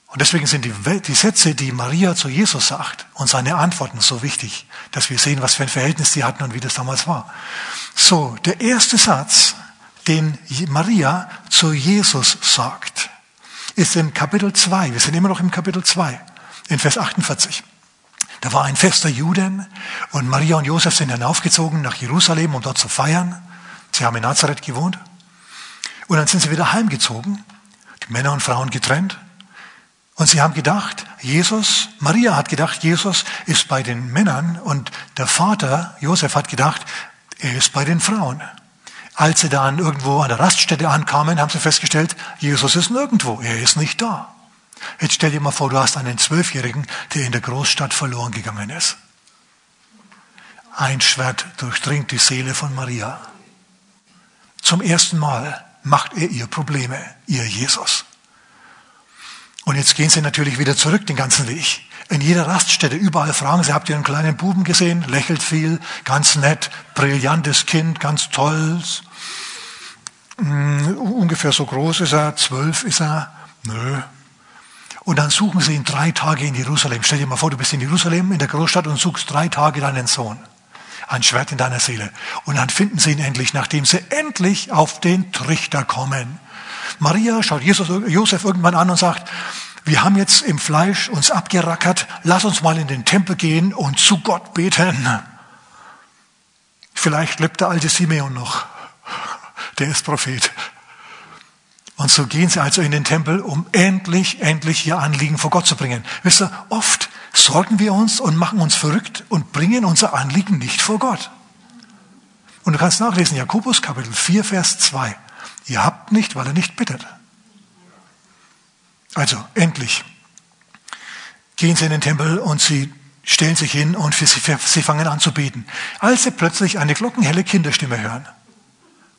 Und deswegen sind die, die, Sätze, die Maria zu Jesus sagt und seine Antworten so wichtig, dass wir sehen, was für ein Verhältnis die hatten und wie das damals war. So, der erste Satz den Maria zu Jesus sagt, ist in Kapitel 2. Wir sind immer noch im Kapitel 2, in Vers 48. Da war ein Fest der Juden und Maria und Josef sind hinaufgezogen nach Jerusalem, um dort zu feiern. Sie haben in Nazareth gewohnt. Und dann sind sie wieder heimgezogen, die Männer und Frauen getrennt. Und sie haben gedacht, Jesus, Maria hat gedacht, Jesus ist bei den Männern und der Vater, Josef, hat gedacht, er ist bei den Frauen. Als sie dann irgendwo an der Raststätte ankamen, haben sie festgestellt, Jesus ist nirgendwo, er ist nicht da. Jetzt stell dir mal vor, du hast einen Zwölfjährigen, der in der Großstadt verloren gegangen ist. Ein Schwert durchdringt die Seele von Maria. Zum ersten Mal macht er ihr Probleme, ihr Jesus. Und jetzt gehen sie natürlich wieder zurück den ganzen Weg. In jeder Raststätte, überall fragen sie, habt ihr einen kleinen Buben gesehen? Lächelt viel, ganz nett, brillantes Kind, ganz toll, hm, ungefähr so groß ist er, zwölf ist er. Nö. Und dann suchen sie ihn drei Tage in Jerusalem. Stell dir mal vor, du bist in Jerusalem, in der Großstadt und suchst drei Tage deinen Sohn. Ein Schwert in deiner Seele. Und dann finden sie ihn endlich, nachdem sie endlich auf den Trichter kommen. Maria schaut Jesus, Josef irgendwann an und sagt, wir haben jetzt im Fleisch uns abgerackert, lass uns mal in den Tempel gehen und zu Gott beten. Vielleicht lebt der alte Simeon noch der ist Prophet. Und so gehen sie also in den Tempel, um endlich, endlich ihr Anliegen vor Gott zu bringen. Wisst ihr, oft sorgen wir uns und machen uns verrückt und bringen unser Anliegen nicht vor Gott. Und du kannst nachlesen, Jakobus Kapitel 4, Vers 2. Ihr habt nicht, weil ihr nicht bittet. Also, endlich gehen sie in den Tempel und sie stellen sich hin und sie, sie fangen an zu beten. Als sie plötzlich eine glockenhelle Kinderstimme hören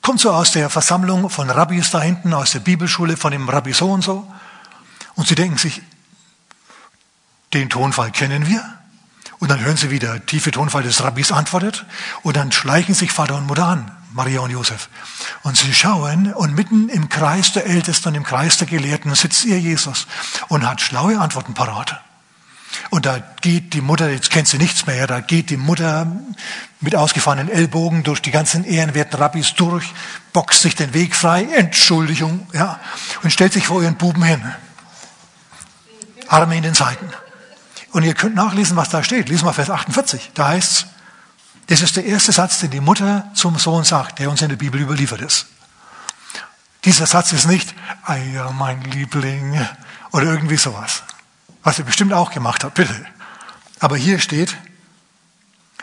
kommt so aus der Versammlung von Rabbis da hinten, aus der Bibelschule von dem Rabbi so und so. Und sie denken sich, den Tonfall kennen wir. Und dann hören sie, wie der tiefe Tonfall des Rabbis antwortet. Und dann schleichen sich Vater und Mutter an, Maria und Josef. Und sie schauen und mitten im Kreis der Ältesten im Kreis der Gelehrten sitzt ihr Jesus und hat schlaue Antworten parat. Und da geht die Mutter, jetzt kennt sie nichts mehr, da geht die Mutter mit ausgefahrenen Ellbogen durch die ganzen ehrenwerten Rabbis durch, boxt sich den Weg frei, Entschuldigung, ja, und stellt sich vor ihren Buben hin. Arme in den Seiten. Und ihr könnt nachlesen, was da steht. Lesen wir Vers 48. Da heißt's, das ist der erste Satz, den die Mutter zum Sohn sagt, der uns in der Bibel überliefert ist. Dieser Satz ist nicht, Eier, mein Liebling, oder irgendwie sowas. Was er bestimmt auch gemacht hat, bitte. Aber hier steht,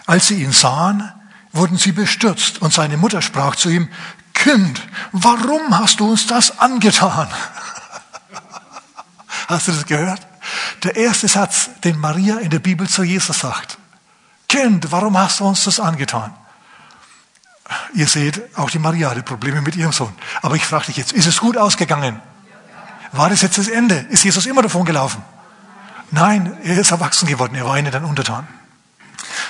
als sie ihn sahen, wurden sie bestürzt und seine Mutter sprach zu ihm, Kind, warum hast du uns das angetan? Hast du das gehört? Der erste Satz, den Maria in der Bibel zu Jesus sagt. Kind, warum hast du uns das angetan? Ihr seht, auch die Maria hatte Probleme mit ihrem Sohn. Aber ich frage dich jetzt, ist es gut ausgegangen? War das jetzt das Ende? Ist Jesus immer davon gelaufen? Nein, er ist erwachsen geworden, er war ihnen dann untertan.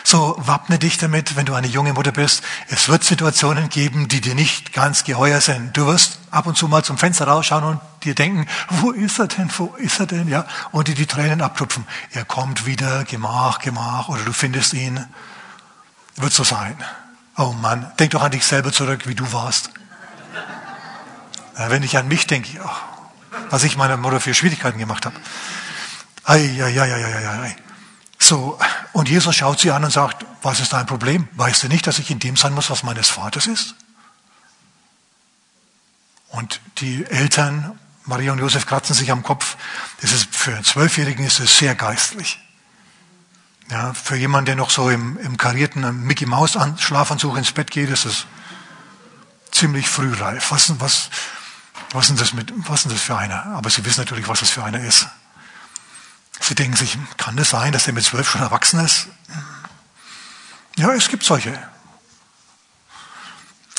So wappne dich damit, wenn du eine junge Mutter bist. Es wird Situationen geben, die dir nicht ganz geheuer sind. Du wirst ab und zu mal zum Fenster rausschauen und dir denken, wo ist er denn, wo ist er denn, ja? Und dir die Tränen abtupfen. Er kommt wieder, Gemach, Gemach, oder du findest ihn. Wird so sein. Oh Mann, denk doch an dich selber zurück, wie du warst. Wenn ich an mich denke, was ich meiner Mutter für Schwierigkeiten gemacht habe. Ei, ei, ei, ei, ei, ei. So, und Jesus schaut sie an und sagt, was ist dein Problem? Weißt du nicht, dass ich in dem sein muss, was meines Vaters ist? Und die Eltern, Maria und Josef, kratzen sich am Kopf. Das ist für einen Zwölfjährigen ist es sehr geistlich. Ja, für jemanden, der noch so im, im karierten Mickey Maus Schlafanzug ins Bett geht, ist es ziemlich frühreif. Was, was, was, ist das mit, was ist das für einer? Aber sie wissen natürlich, was das für einer ist. Sie denken sich, kann das sein, dass er mit zwölf schon erwachsen ist? Ja, es gibt solche.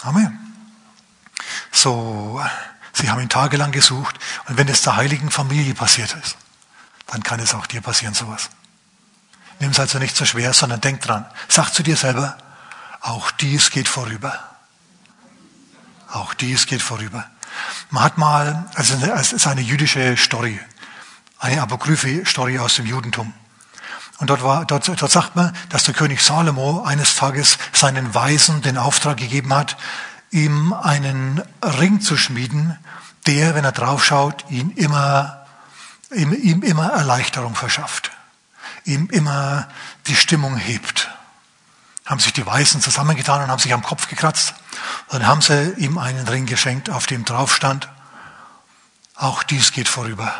Amen. So, sie haben ihn tagelang gesucht. Und wenn es der heiligen Familie passiert ist, dann kann es auch dir passieren, sowas. Nimm es also nicht so schwer, sondern denk dran. Sag zu dir selber, auch dies geht vorüber. Auch dies geht vorüber. Man hat mal, also es ist eine jüdische Story, eine Apokryphe-Story aus dem Judentum. Und dort, war, dort, dort sagt man, dass der König Salomo eines Tages seinen Weisen den Auftrag gegeben hat, ihm einen Ring zu schmieden, der, wenn er draufschaut, ihn immer, ihm, ihm immer Erleichterung verschafft, ihm immer die Stimmung hebt. Haben sich die Weisen zusammengetan und haben sich am Kopf gekratzt. Dann haben sie ihm einen Ring geschenkt, auf dem drauf stand, auch dies geht vorüber.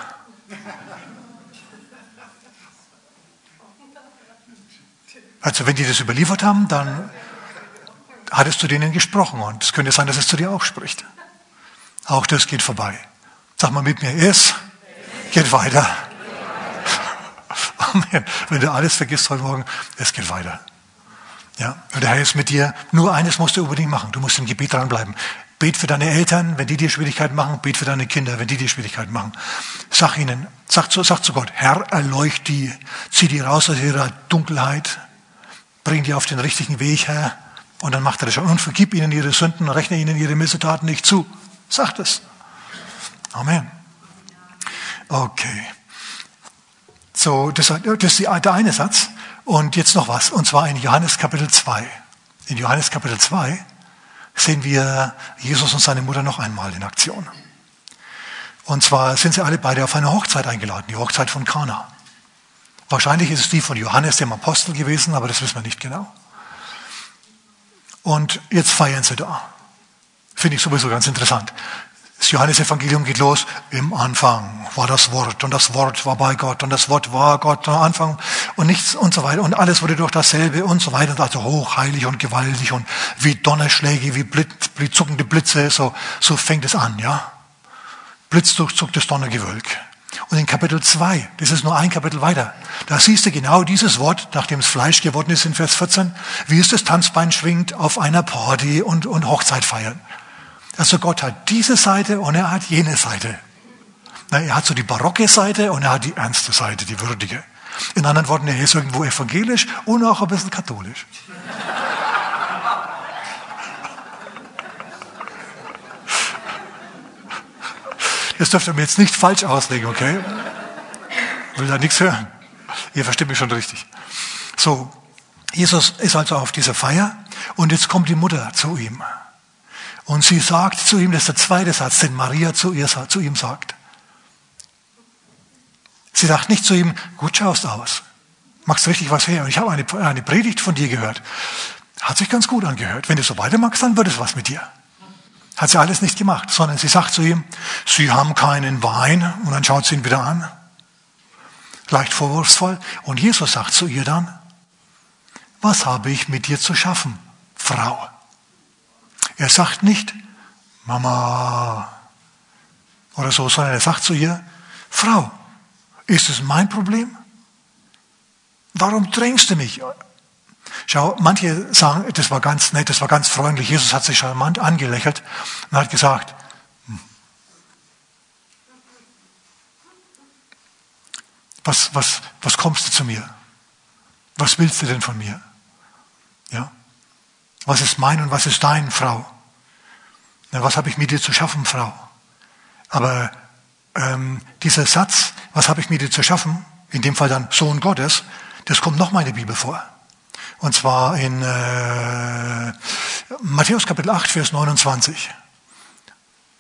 Also wenn die das überliefert haben, dann hattest du denen gesprochen und es könnte sein, dass es zu dir auch spricht. Auch das geht vorbei. Sag mal mit mir, es geht weiter. Amen. Wenn du alles vergisst heute Morgen, es geht weiter. Ja, und der Herr ist mit dir. Nur eines musst du unbedingt machen. Du musst im Gebet dranbleiben. Bet für deine Eltern, wenn die dir Schwierigkeiten machen. Bet für deine Kinder, wenn die dir Schwierigkeiten machen. Sag ihnen, sag zu, sag zu Gott, Herr, erleucht die, zieh die raus aus ihrer Dunkelheit, bring die auf den richtigen Weg, Herr. Und dann macht er das schon. Und vergib ihnen ihre Sünden, rechne ihnen ihre Missetaten nicht zu. Sagt es. Amen. Okay. So, das, das ist der eine Satz. Und jetzt noch was. Und zwar in Johannes Kapitel 2. In Johannes Kapitel 2 sehen wir Jesus und seine Mutter noch einmal in Aktion. Und zwar sind sie alle beide auf eine Hochzeit eingeladen, die Hochzeit von Kana. Wahrscheinlich ist es die von Johannes, dem Apostel gewesen, aber das wissen wir nicht genau. Und jetzt feiern sie da. Finde ich sowieso ganz interessant. Das Johannesevangelium geht los. Im Anfang war das Wort und das Wort war bei Gott und das Wort war Gott am Anfang und nichts und so weiter. Und alles wurde durch dasselbe und so weiter. Also hochheilig und gewaltig und wie Donnerschläge, wie Blitz, zuckende Blitze. So, so fängt es an, ja. Blitzdurchzucktes Donnergewölk. Und in Kapitel 2, das ist nur ein Kapitel weiter, da siehst du genau dieses Wort, nachdem es Fleisch geworden ist in Vers 14, wie es das Tanzbein schwingt auf einer Party und, und Hochzeit feiern. Also Gott hat diese Seite und er hat jene Seite. Na, er hat so die barocke Seite und er hat die ernste Seite, die würdige. In anderen Worten, er ist irgendwo evangelisch und auch ein bisschen katholisch. Das dürft ihr mir jetzt nicht falsch auslegen, okay? Ich will da nichts hören. Ihr versteht mich schon richtig. So, Jesus ist also auf dieser Feier und jetzt kommt die Mutter zu ihm. Und sie sagt zu ihm, das ist der zweite Satz, den Maria zu, ihr, zu ihm sagt. Sie sagt nicht zu ihm, gut schaust aus, machst richtig was her. Und ich habe eine, eine Predigt von dir gehört. Hat sich ganz gut angehört. Wenn du so weitermachst, dann wird es was mit dir. Hat sie alles nicht gemacht, sondern sie sagt zu ihm, sie haben keinen Wein. Und dann schaut sie ihn wieder an. Leicht vorwurfsvoll. Und Jesus sagt zu ihr dann, was habe ich mit dir zu schaffen, Frau? Er sagt nicht, Mama oder so, sondern er sagt zu ihr, Frau, ist es mein Problem? Warum drängst du mich? Schau, manche sagen, das war ganz nett, das war ganz freundlich. Jesus hat sich charmant angelächelt und hat gesagt, hm. was, was, was kommst du zu mir? Was willst du denn von mir? Ja? Was ist mein und was ist dein, Frau? Na, was habe ich mit dir zu schaffen, Frau? Aber ähm, dieser Satz, was habe ich mit dir zu schaffen, in dem Fall dann Sohn Gottes, das kommt nochmal in der Bibel vor. Und zwar in äh, Matthäus Kapitel 8, Vers 29.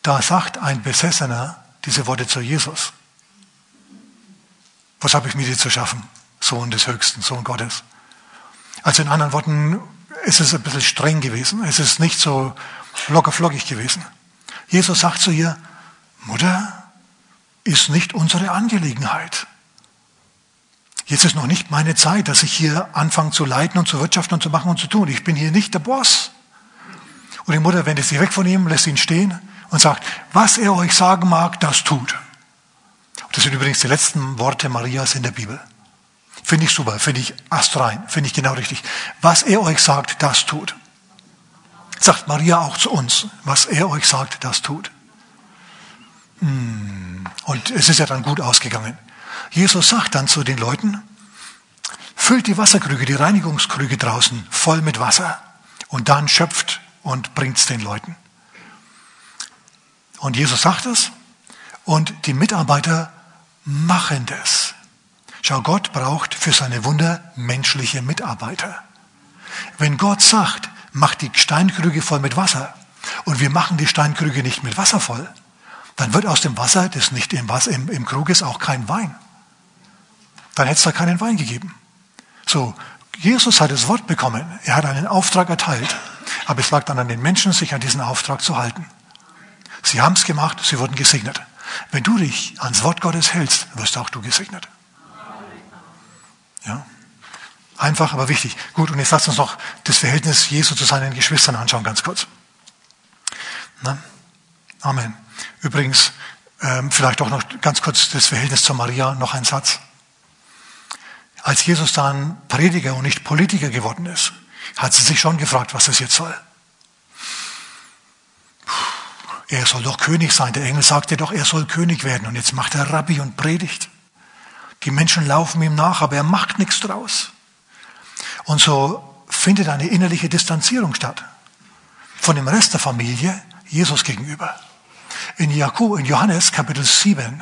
Da sagt ein Besessener diese Worte zu Jesus. Was habe ich mit dir zu schaffen? Sohn des Höchsten, Sohn Gottes. Also in anderen Worten, ist es ein bisschen streng gewesen. Es ist nicht so lockerflockig gewesen. Jesus sagt zu ihr, Mutter, ist nicht unsere Angelegenheit. Jetzt ist noch nicht meine Zeit, dass ich hier anfange zu leiten und zu wirtschaften und zu machen und zu tun. Ich bin hier nicht der Boss. Und die Mutter wendet sich weg von ihm, lässt ihn stehen und sagt, was er euch sagen mag, das tut. Das sind übrigens die letzten Worte Marias in der Bibel. Finde ich super, finde ich astrein, finde ich genau richtig. Was er euch sagt, das tut. Sagt Maria auch zu uns, was er euch sagt, das tut. Hm. Und es ist ja dann gut ausgegangen. Jesus sagt dann zu den Leuten, füllt die Wasserkrüge, die Reinigungskrüge draußen voll mit Wasser und dann schöpft und bringt es den Leuten. Und Jesus sagt es und die Mitarbeiter machen das. Schau, Gott braucht für seine Wunder menschliche Mitarbeiter. Wenn Gott sagt, macht die Steinkrüge voll mit Wasser und wir machen die Steinkrüge nicht mit Wasser voll, dann wird aus dem Wasser, das nicht im, Wasser, im, im Krug ist, auch kein Wein. Dann hätte es da keinen Wein gegeben. So, Jesus hat das Wort bekommen. Er hat einen Auftrag erteilt. Aber es lag dann an den Menschen, sich an diesen Auftrag zu halten. Sie haben es gemacht, sie wurden gesegnet. Wenn du dich ans Wort Gottes hältst, wirst auch du gesegnet. Ja? Einfach, aber wichtig. Gut, und jetzt lasst uns noch das Verhältnis Jesu zu seinen Geschwistern anschauen, ganz kurz. Na? Amen. Übrigens, ähm, vielleicht auch noch ganz kurz das Verhältnis zu Maria, noch ein Satz. Als Jesus dann Prediger und nicht Politiker geworden ist, hat sie sich schon gefragt, was das jetzt soll. Er soll doch König sein. Der Engel sagte doch, er soll König werden. Und jetzt macht er Rabbi und predigt. Die Menschen laufen ihm nach, aber er macht nichts draus. Und so findet eine innerliche Distanzierung statt von dem Rest der Familie Jesus gegenüber. In, Jakob, in Johannes Kapitel 7,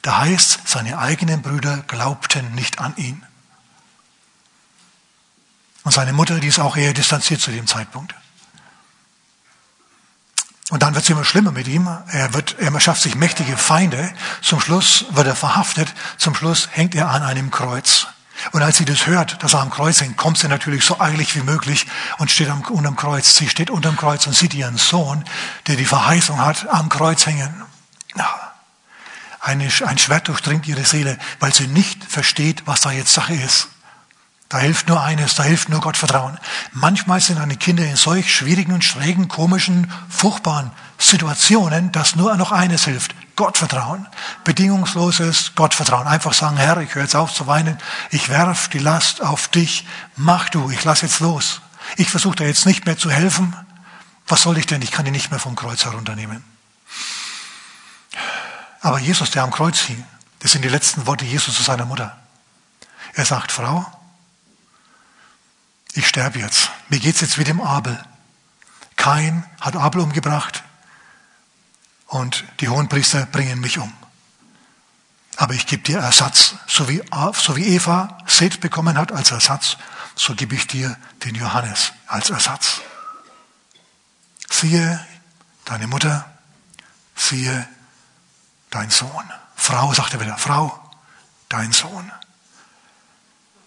da heißt, seine eigenen Brüder glaubten nicht an ihn. Und seine Mutter, die ist auch eher distanziert zu dem Zeitpunkt. Und dann wird es immer schlimmer mit ihm. Er, wird, er schafft sich mächtige Feinde. Zum Schluss wird er verhaftet. Zum Schluss hängt er an einem Kreuz. Und als sie das hört, dass er am Kreuz hängt, kommt sie natürlich so eilig wie möglich und steht am, unterm Kreuz. Sie steht unterm Kreuz und sieht ihren Sohn, der die Verheißung hat, am Kreuz hängen. Eine, ein Schwert durchdringt ihre Seele, weil sie nicht versteht, was da jetzt Sache ist. Da hilft nur eines, da hilft nur Gottvertrauen. Manchmal sind eine Kinder in solch schwierigen und schrägen, komischen, furchtbaren Situationen, dass nur noch eines hilft. Gottvertrauen. Bedingungsloses Gottvertrauen. Einfach sagen, Herr, ich höre jetzt auf zu weinen. Ich werf die Last auf dich. Mach du. Ich lass jetzt los. Ich versuche da jetzt nicht mehr zu helfen. Was soll ich denn? Ich kann die nicht mehr vom Kreuz herunternehmen. Aber Jesus, der am Kreuz hing, das sind die letzten Worte Jesus zu seiner Mutter. Er sagt, Frau, ich sterbe jetzt. Mir geht's jetzt wie dem Abel. Kain hat Abel umgebracht und die Hohenpriester bringen mich um. aber ich gebe dir Ersatz. So wie, so wie Eva Seth bekommen hat als Ersatz, so gebe ich dir den Johannes als Ersatz. Siehe deine Mutter, siehe dein Sohn. Frau, sagt er wieder, Frau, dein Sohn.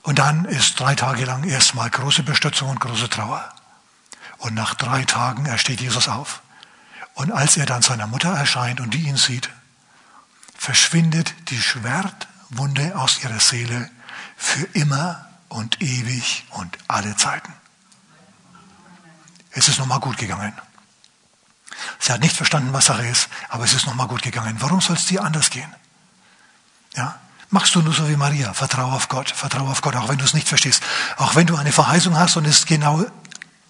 Und dann ist drei Tage lang erstmal große Bestürzung und große Trauer. Und nach drei Tagen ersteht Jesus auf. Und als er dann seiner Mutter erscheint und die ihn sieht, verschwindet die Schwertwunde aus ihrer Seele für immer und ewig und alle Zeiten. Es ist nochmal gut gegangen. Sie hat nicht verstanden, was Sache ist, aber es ist nochmal gut gegangen. Warum soll es dir anders gehen? Ja? Machst du nur so wie Maria. Vertraue auf Gott, vertraue auf Gott, auch wenn du es nicht verstehst. Auch wenn du eine Verheißung hast und es genau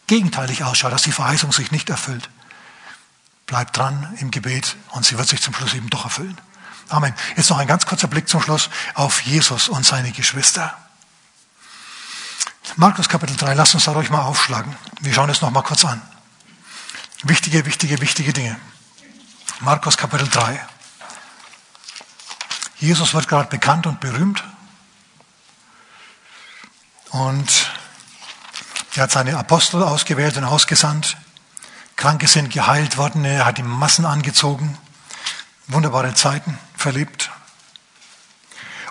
gegenteilig ausschaut, dass die Verheißung sich nicht erfüllt. Bleib dran im Gebet und sie wird sich zum Schluss eben doch erfüllen. Amen. Jetzt noch ein ganz kurzer Blick zum Schluss auf Jesus und seine Geschwister. Markus Kapitel 3, lasst uns da ruhig mal aufschlagen. Wir schauen es noch mal kurz an. Wichtige, wichtige, wichtige Dinge. Markus Kapitel 3. Jesus wird gerade bekannt und berühmt. Und er hat seine Apostel ausgewählt und ausgesandt. Kranke sind geheilt worden. Er hat die Massen angezogen. Wunderbare Zeiten verlebt.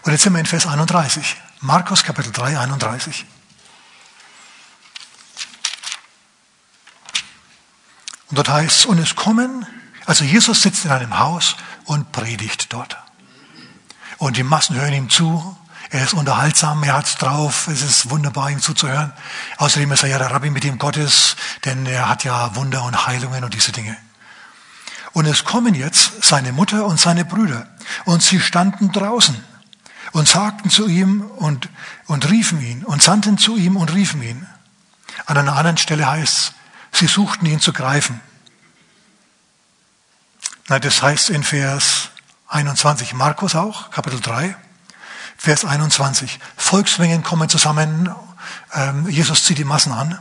Und jetzt sind wir in Vers 31. Markus Kapitel 3, 31. Und dort heißt es, und es kommen, also Jesus sitzt in einem Haus und predigt dort. Und die Massen hören ihm zu. Er ist unterhaltsam, er hat's drauf, es ist wunderbar, ihm zuzuhören. Außerdem ist er ja der Rabbi mit dem Gottes, denn er hat ja Wunder und Heilungen und diese Dinge. Und es kommen jetzt seine Mutter und seine Brüder. Und sie standen draußen und sagten zu ihm und, und riefen ihn und sandten zu ihm und riefen ihn. An einer anderen Stelle heißt es, sie suchten ihn zu greifen. Na, das heißt in Vers 21, Markus auch, Kapitel 3, Vers 21. Volksmengen kommen zusammen, ähm, Jesus zieht die Massen an.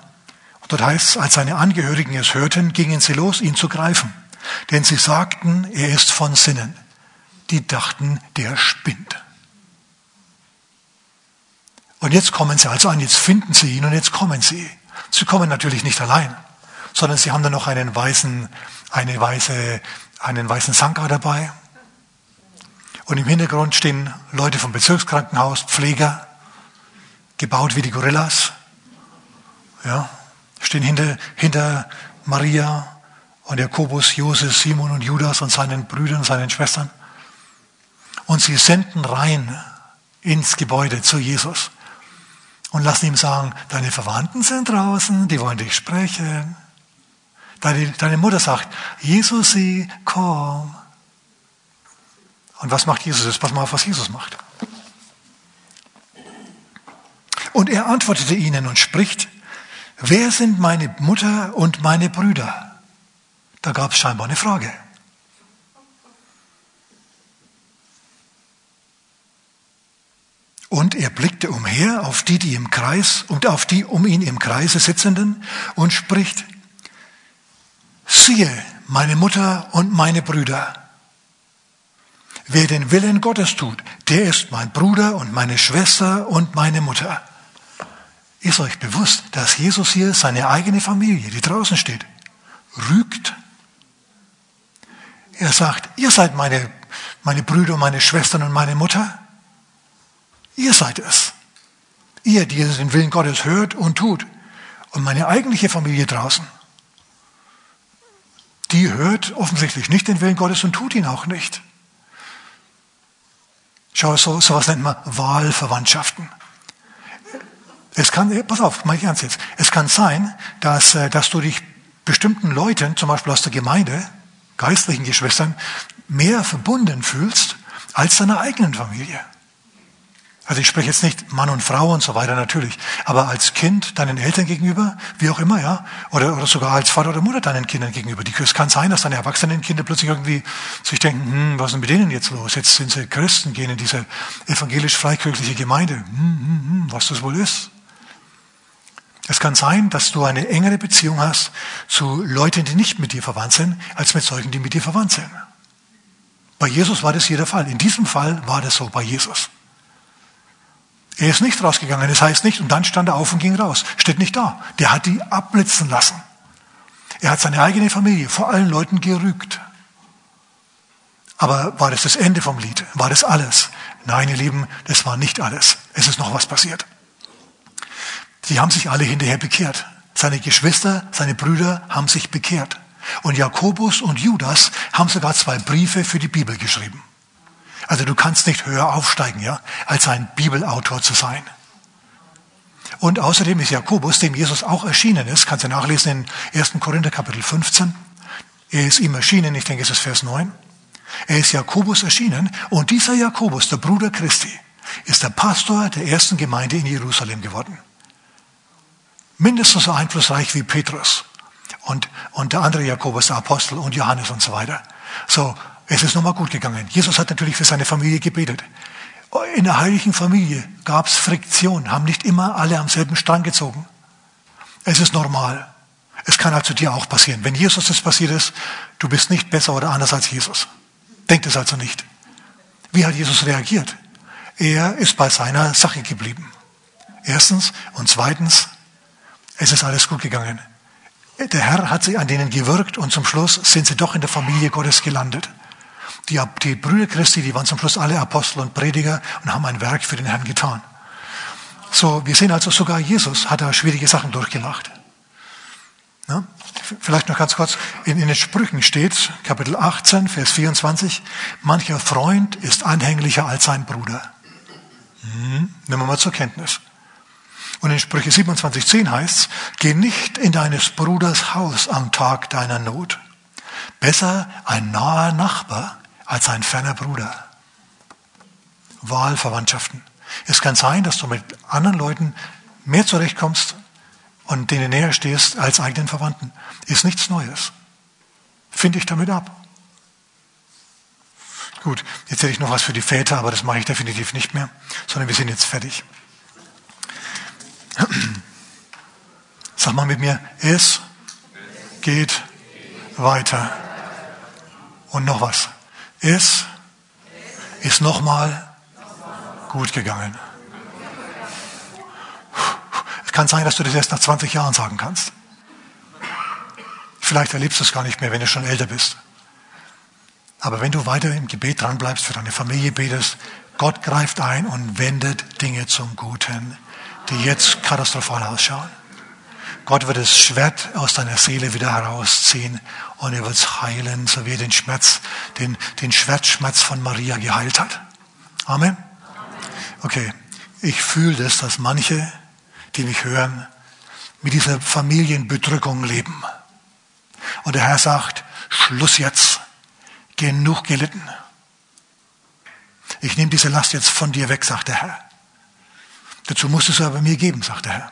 Und dort heißt es, als seine Angehörigen es hörten, gingen sie los, ihn zu greifen. Denn sie sagten, er ist von Sinnen. Die dachten, der spinnt. Und jetzt kommen sie also an, jetzt finden sie ihn und jetzt kommen sie. Sie kommen natürlich nicht allein, sondern sie haben dann noch einen weißen, eine weiße, einen weißen Sanka dabei. Und im Hintergrund stehen Leute vom Bezirkskrankenhaus, Pfleger, gebaut wie die Gorillas. Ja, stehen hinter, hinter Maria und Jakobus, Josef, Simon und Judas und seinen Brüdern seinen Schwestern. Und sie senden rein ins Gebäude zu Jesus und lassen ihm sagen, deine Verwandten sind draußen, die wollen dich sprechen. Deine, deine Mutter sagt, Jesus, sie, komm. Und was macht Jesus? Jetzt pass mal auf, was Jesus macht. Und er antwortete ihnen und spricht, wer sind meine Mutter und meine Brüder? Da gab es scheinbar eine Frage. Und er blickte umher auf die, die im Kreis und auf die um ihn im Kreise sitzenden und spricht, siehe, meine Mutter und meine Brüder. Wer den Willen Gottes tut, der ist mein Bruder und meine Schwester und meine Mutter. Ist euch bewusst, dass Jesus hier seine eigene Familie, die draußen steht, rügt er sagt, ihr seid meine, meine Brüder und meine Schwestern und meine Mutter. Ihr seid es. Ihr, die den Willen Gottes hört und tut. Und meine eigentliche Familie draußen, die hört offensichtlich nicht den Willen Gottes und tut ihn auch nicht. Schau, so, sowas nennt man Wahlverwandtschaften. Es kann, pass auf, mach ich ernst jetzt. Es kann sein, dass, äh, dass du dich bestimmten Leuten, zum Beispiel aus der Gemeinde, geistlichen Geschwistern mehr verbunden fühlst als deiner eigenen Familie. Also ich spreche jetzt nicht Mann und Frau und so weiter natürlich, aber als Kind deinen Eltern gegenüber, wie auch immer, ja, oder, oder sogar als Vater oder Mutter deinen Kindern gegenüber. Die, es kann sein, dass deine erwachsenen Kinder plötzlich irgendwie sich denken, hm, was ist denn mit denen jetzt los? Jetzt sind sie Christen, gehen in diese evangelisch-freikirchliche Gemeinde. Hm, hm, hm, was das wohl ist. Es kann sein, dass du eine engere Beziehung hast zu Leuten, die nicht mit dir verwandt sind, als mit solchen, die mit dir verwandt sind. Bei Jesus war das hier der Fall. In diesem Fall war das so bei Jesus. Er ist nicht rausgegangen, das heißt nicht, und dann stand er auf und ging raus. Steht nicht da. Der hat die abblitzen lassen. Er hat seine eigene Familie vor allen Leuten gerügt. Aber war das das Ende vom Lied? War das alles? Nein, ihr Lieben, das war nicht alles. Es ist noch was passiert. Sie haben sich alle hinterher bekehrt. Seine Geschwister, seine Brüder haben sich bekehrt. Und Jakobus und Judas haben sogar zwei Briefe für die Bibel geschrieben. Also du kannst nicht höher aufsteigen, ja, als ein Bibelautor zu sein. Und außerdem ist Jakobus, dem Jesus auch erschienen ist, kannst du nachlesen in 1. Korinther Kapitel 15. Er ist ihm erschienen, ich denke es ist Vers 9. Er ist Jakobus erschienen und dieser Jakobus, der Bruder Christi, ist der Pastor der ersten Gemeinde in Jerusalem geworden. Mindestens so einflussreich wie Petrus und, und der andere Jakobus, der Apostel und Johannes und so weiter. So, es ist nochmal gut gegangen. Jesus hat natürlich für seine Familie gebetet. In der heiligen Familie gab es Friktion, haben nicht immer alle am selben Strang gezogen. Es ist normal. Es kann also dir auch passieren. Wenn Jesus das passiert ist, du bist nicht besser oder anders als Jesus. Denkt es also nicht. Wie hat Jesus reagiert? Er ist bei seiner Sache geblieben. Erstens und zweitens, es ist alles gut gegangen. Der Herr hat sie an denen gewirkt und zum Schluss sind sie doch in der Familie Gottes gelandet. Die, die Brüder Christi, die waren zum Schluss alle Apostel und Prediger und haben ein Werk für den Herrn getan. So, wir sehen also sogar Jesus hat da schwierige Sachen durchgemacht. Ja? Vielleicht noch ganz kurz, in, in den Sprüchen steht, Kapitel 18, Vers 24, mancher Freund ist anhänglicher als sein Bruder. Hm, nehmen wir mal zur Kenntnis. Und in Sprüche 27,10 heißt es, geh nicht in deines Bruders Haus am Tag deiner Not. Besser ein naher Nachbar als ein ferner Bruder. Wahlverwandtschaften. Es kann sein, dass du mit anderen Leuten mehr zurechtkommst und denen näher stehst als eigenen Verwandten. Ist nichts Neues. Finde ich damit ab. Gut, jetzt hätte ich noch was für die Väter, aber das mache ich definitiv nicht mehr, sondern wir sind jetzt fertig. Sag mal mit mir, es geht weiter. Und noch was. Es ist nochmal gut gegangen. Es kann sein, dass du das erst nach 20 Jahren sagen kannst. Vielleicht erlebst du es gar nicht mehr, wenn du schon älter bist. Aber wenn du weiter im Gebet dran bleibst, für deine Familie betest, Gott greift ein und wendet Dinge zum Guten, die jetzt katastrophal ausschauen. Gott wird das Schwert aus deiner Seele wieder herausziehen und er wird es heilen, so wie er den Schmerz, den, den Schwertschmerz von Maria geheilt hat. Amen. Okay, ich fühle das, dass manche, die mich hören, mit dieser Familienbedrückung leben. Und der Herr sagt, Schluss jetzt, genug gelitten. Ich nehme diese Last jetzt von dir weg, sagt der Herr. Dazu musst du es aber mir geben, sagt der Herr.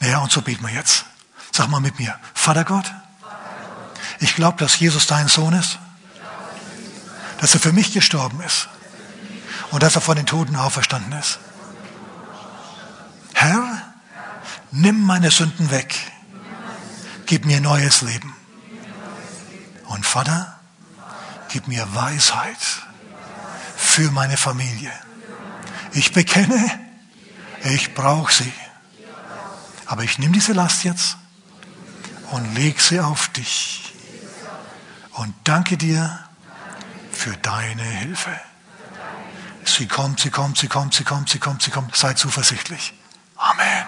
Naja, und so beten wir jetzt. Sag mal mit mir, Vater Gott, ich glaube, dass Jesus dein Sohn ist, dass er für mich gestorben ist und dass er von den Toten auferstanden ist. Herr, nimm meine Sünden weg, gib mir neues Leben. Und Vater, gib mir Weisheit für meine Familie. Ich bekenne, ich brauche sie. Aber ich nehme diese Last jetzt und lege sie auf dich. Und danke dir für deine Hilfe. Sie kommt, sie kommt, sie kommt, sie kommt, sie kommt, sie kommt. Sei zuversichtlich. Amen.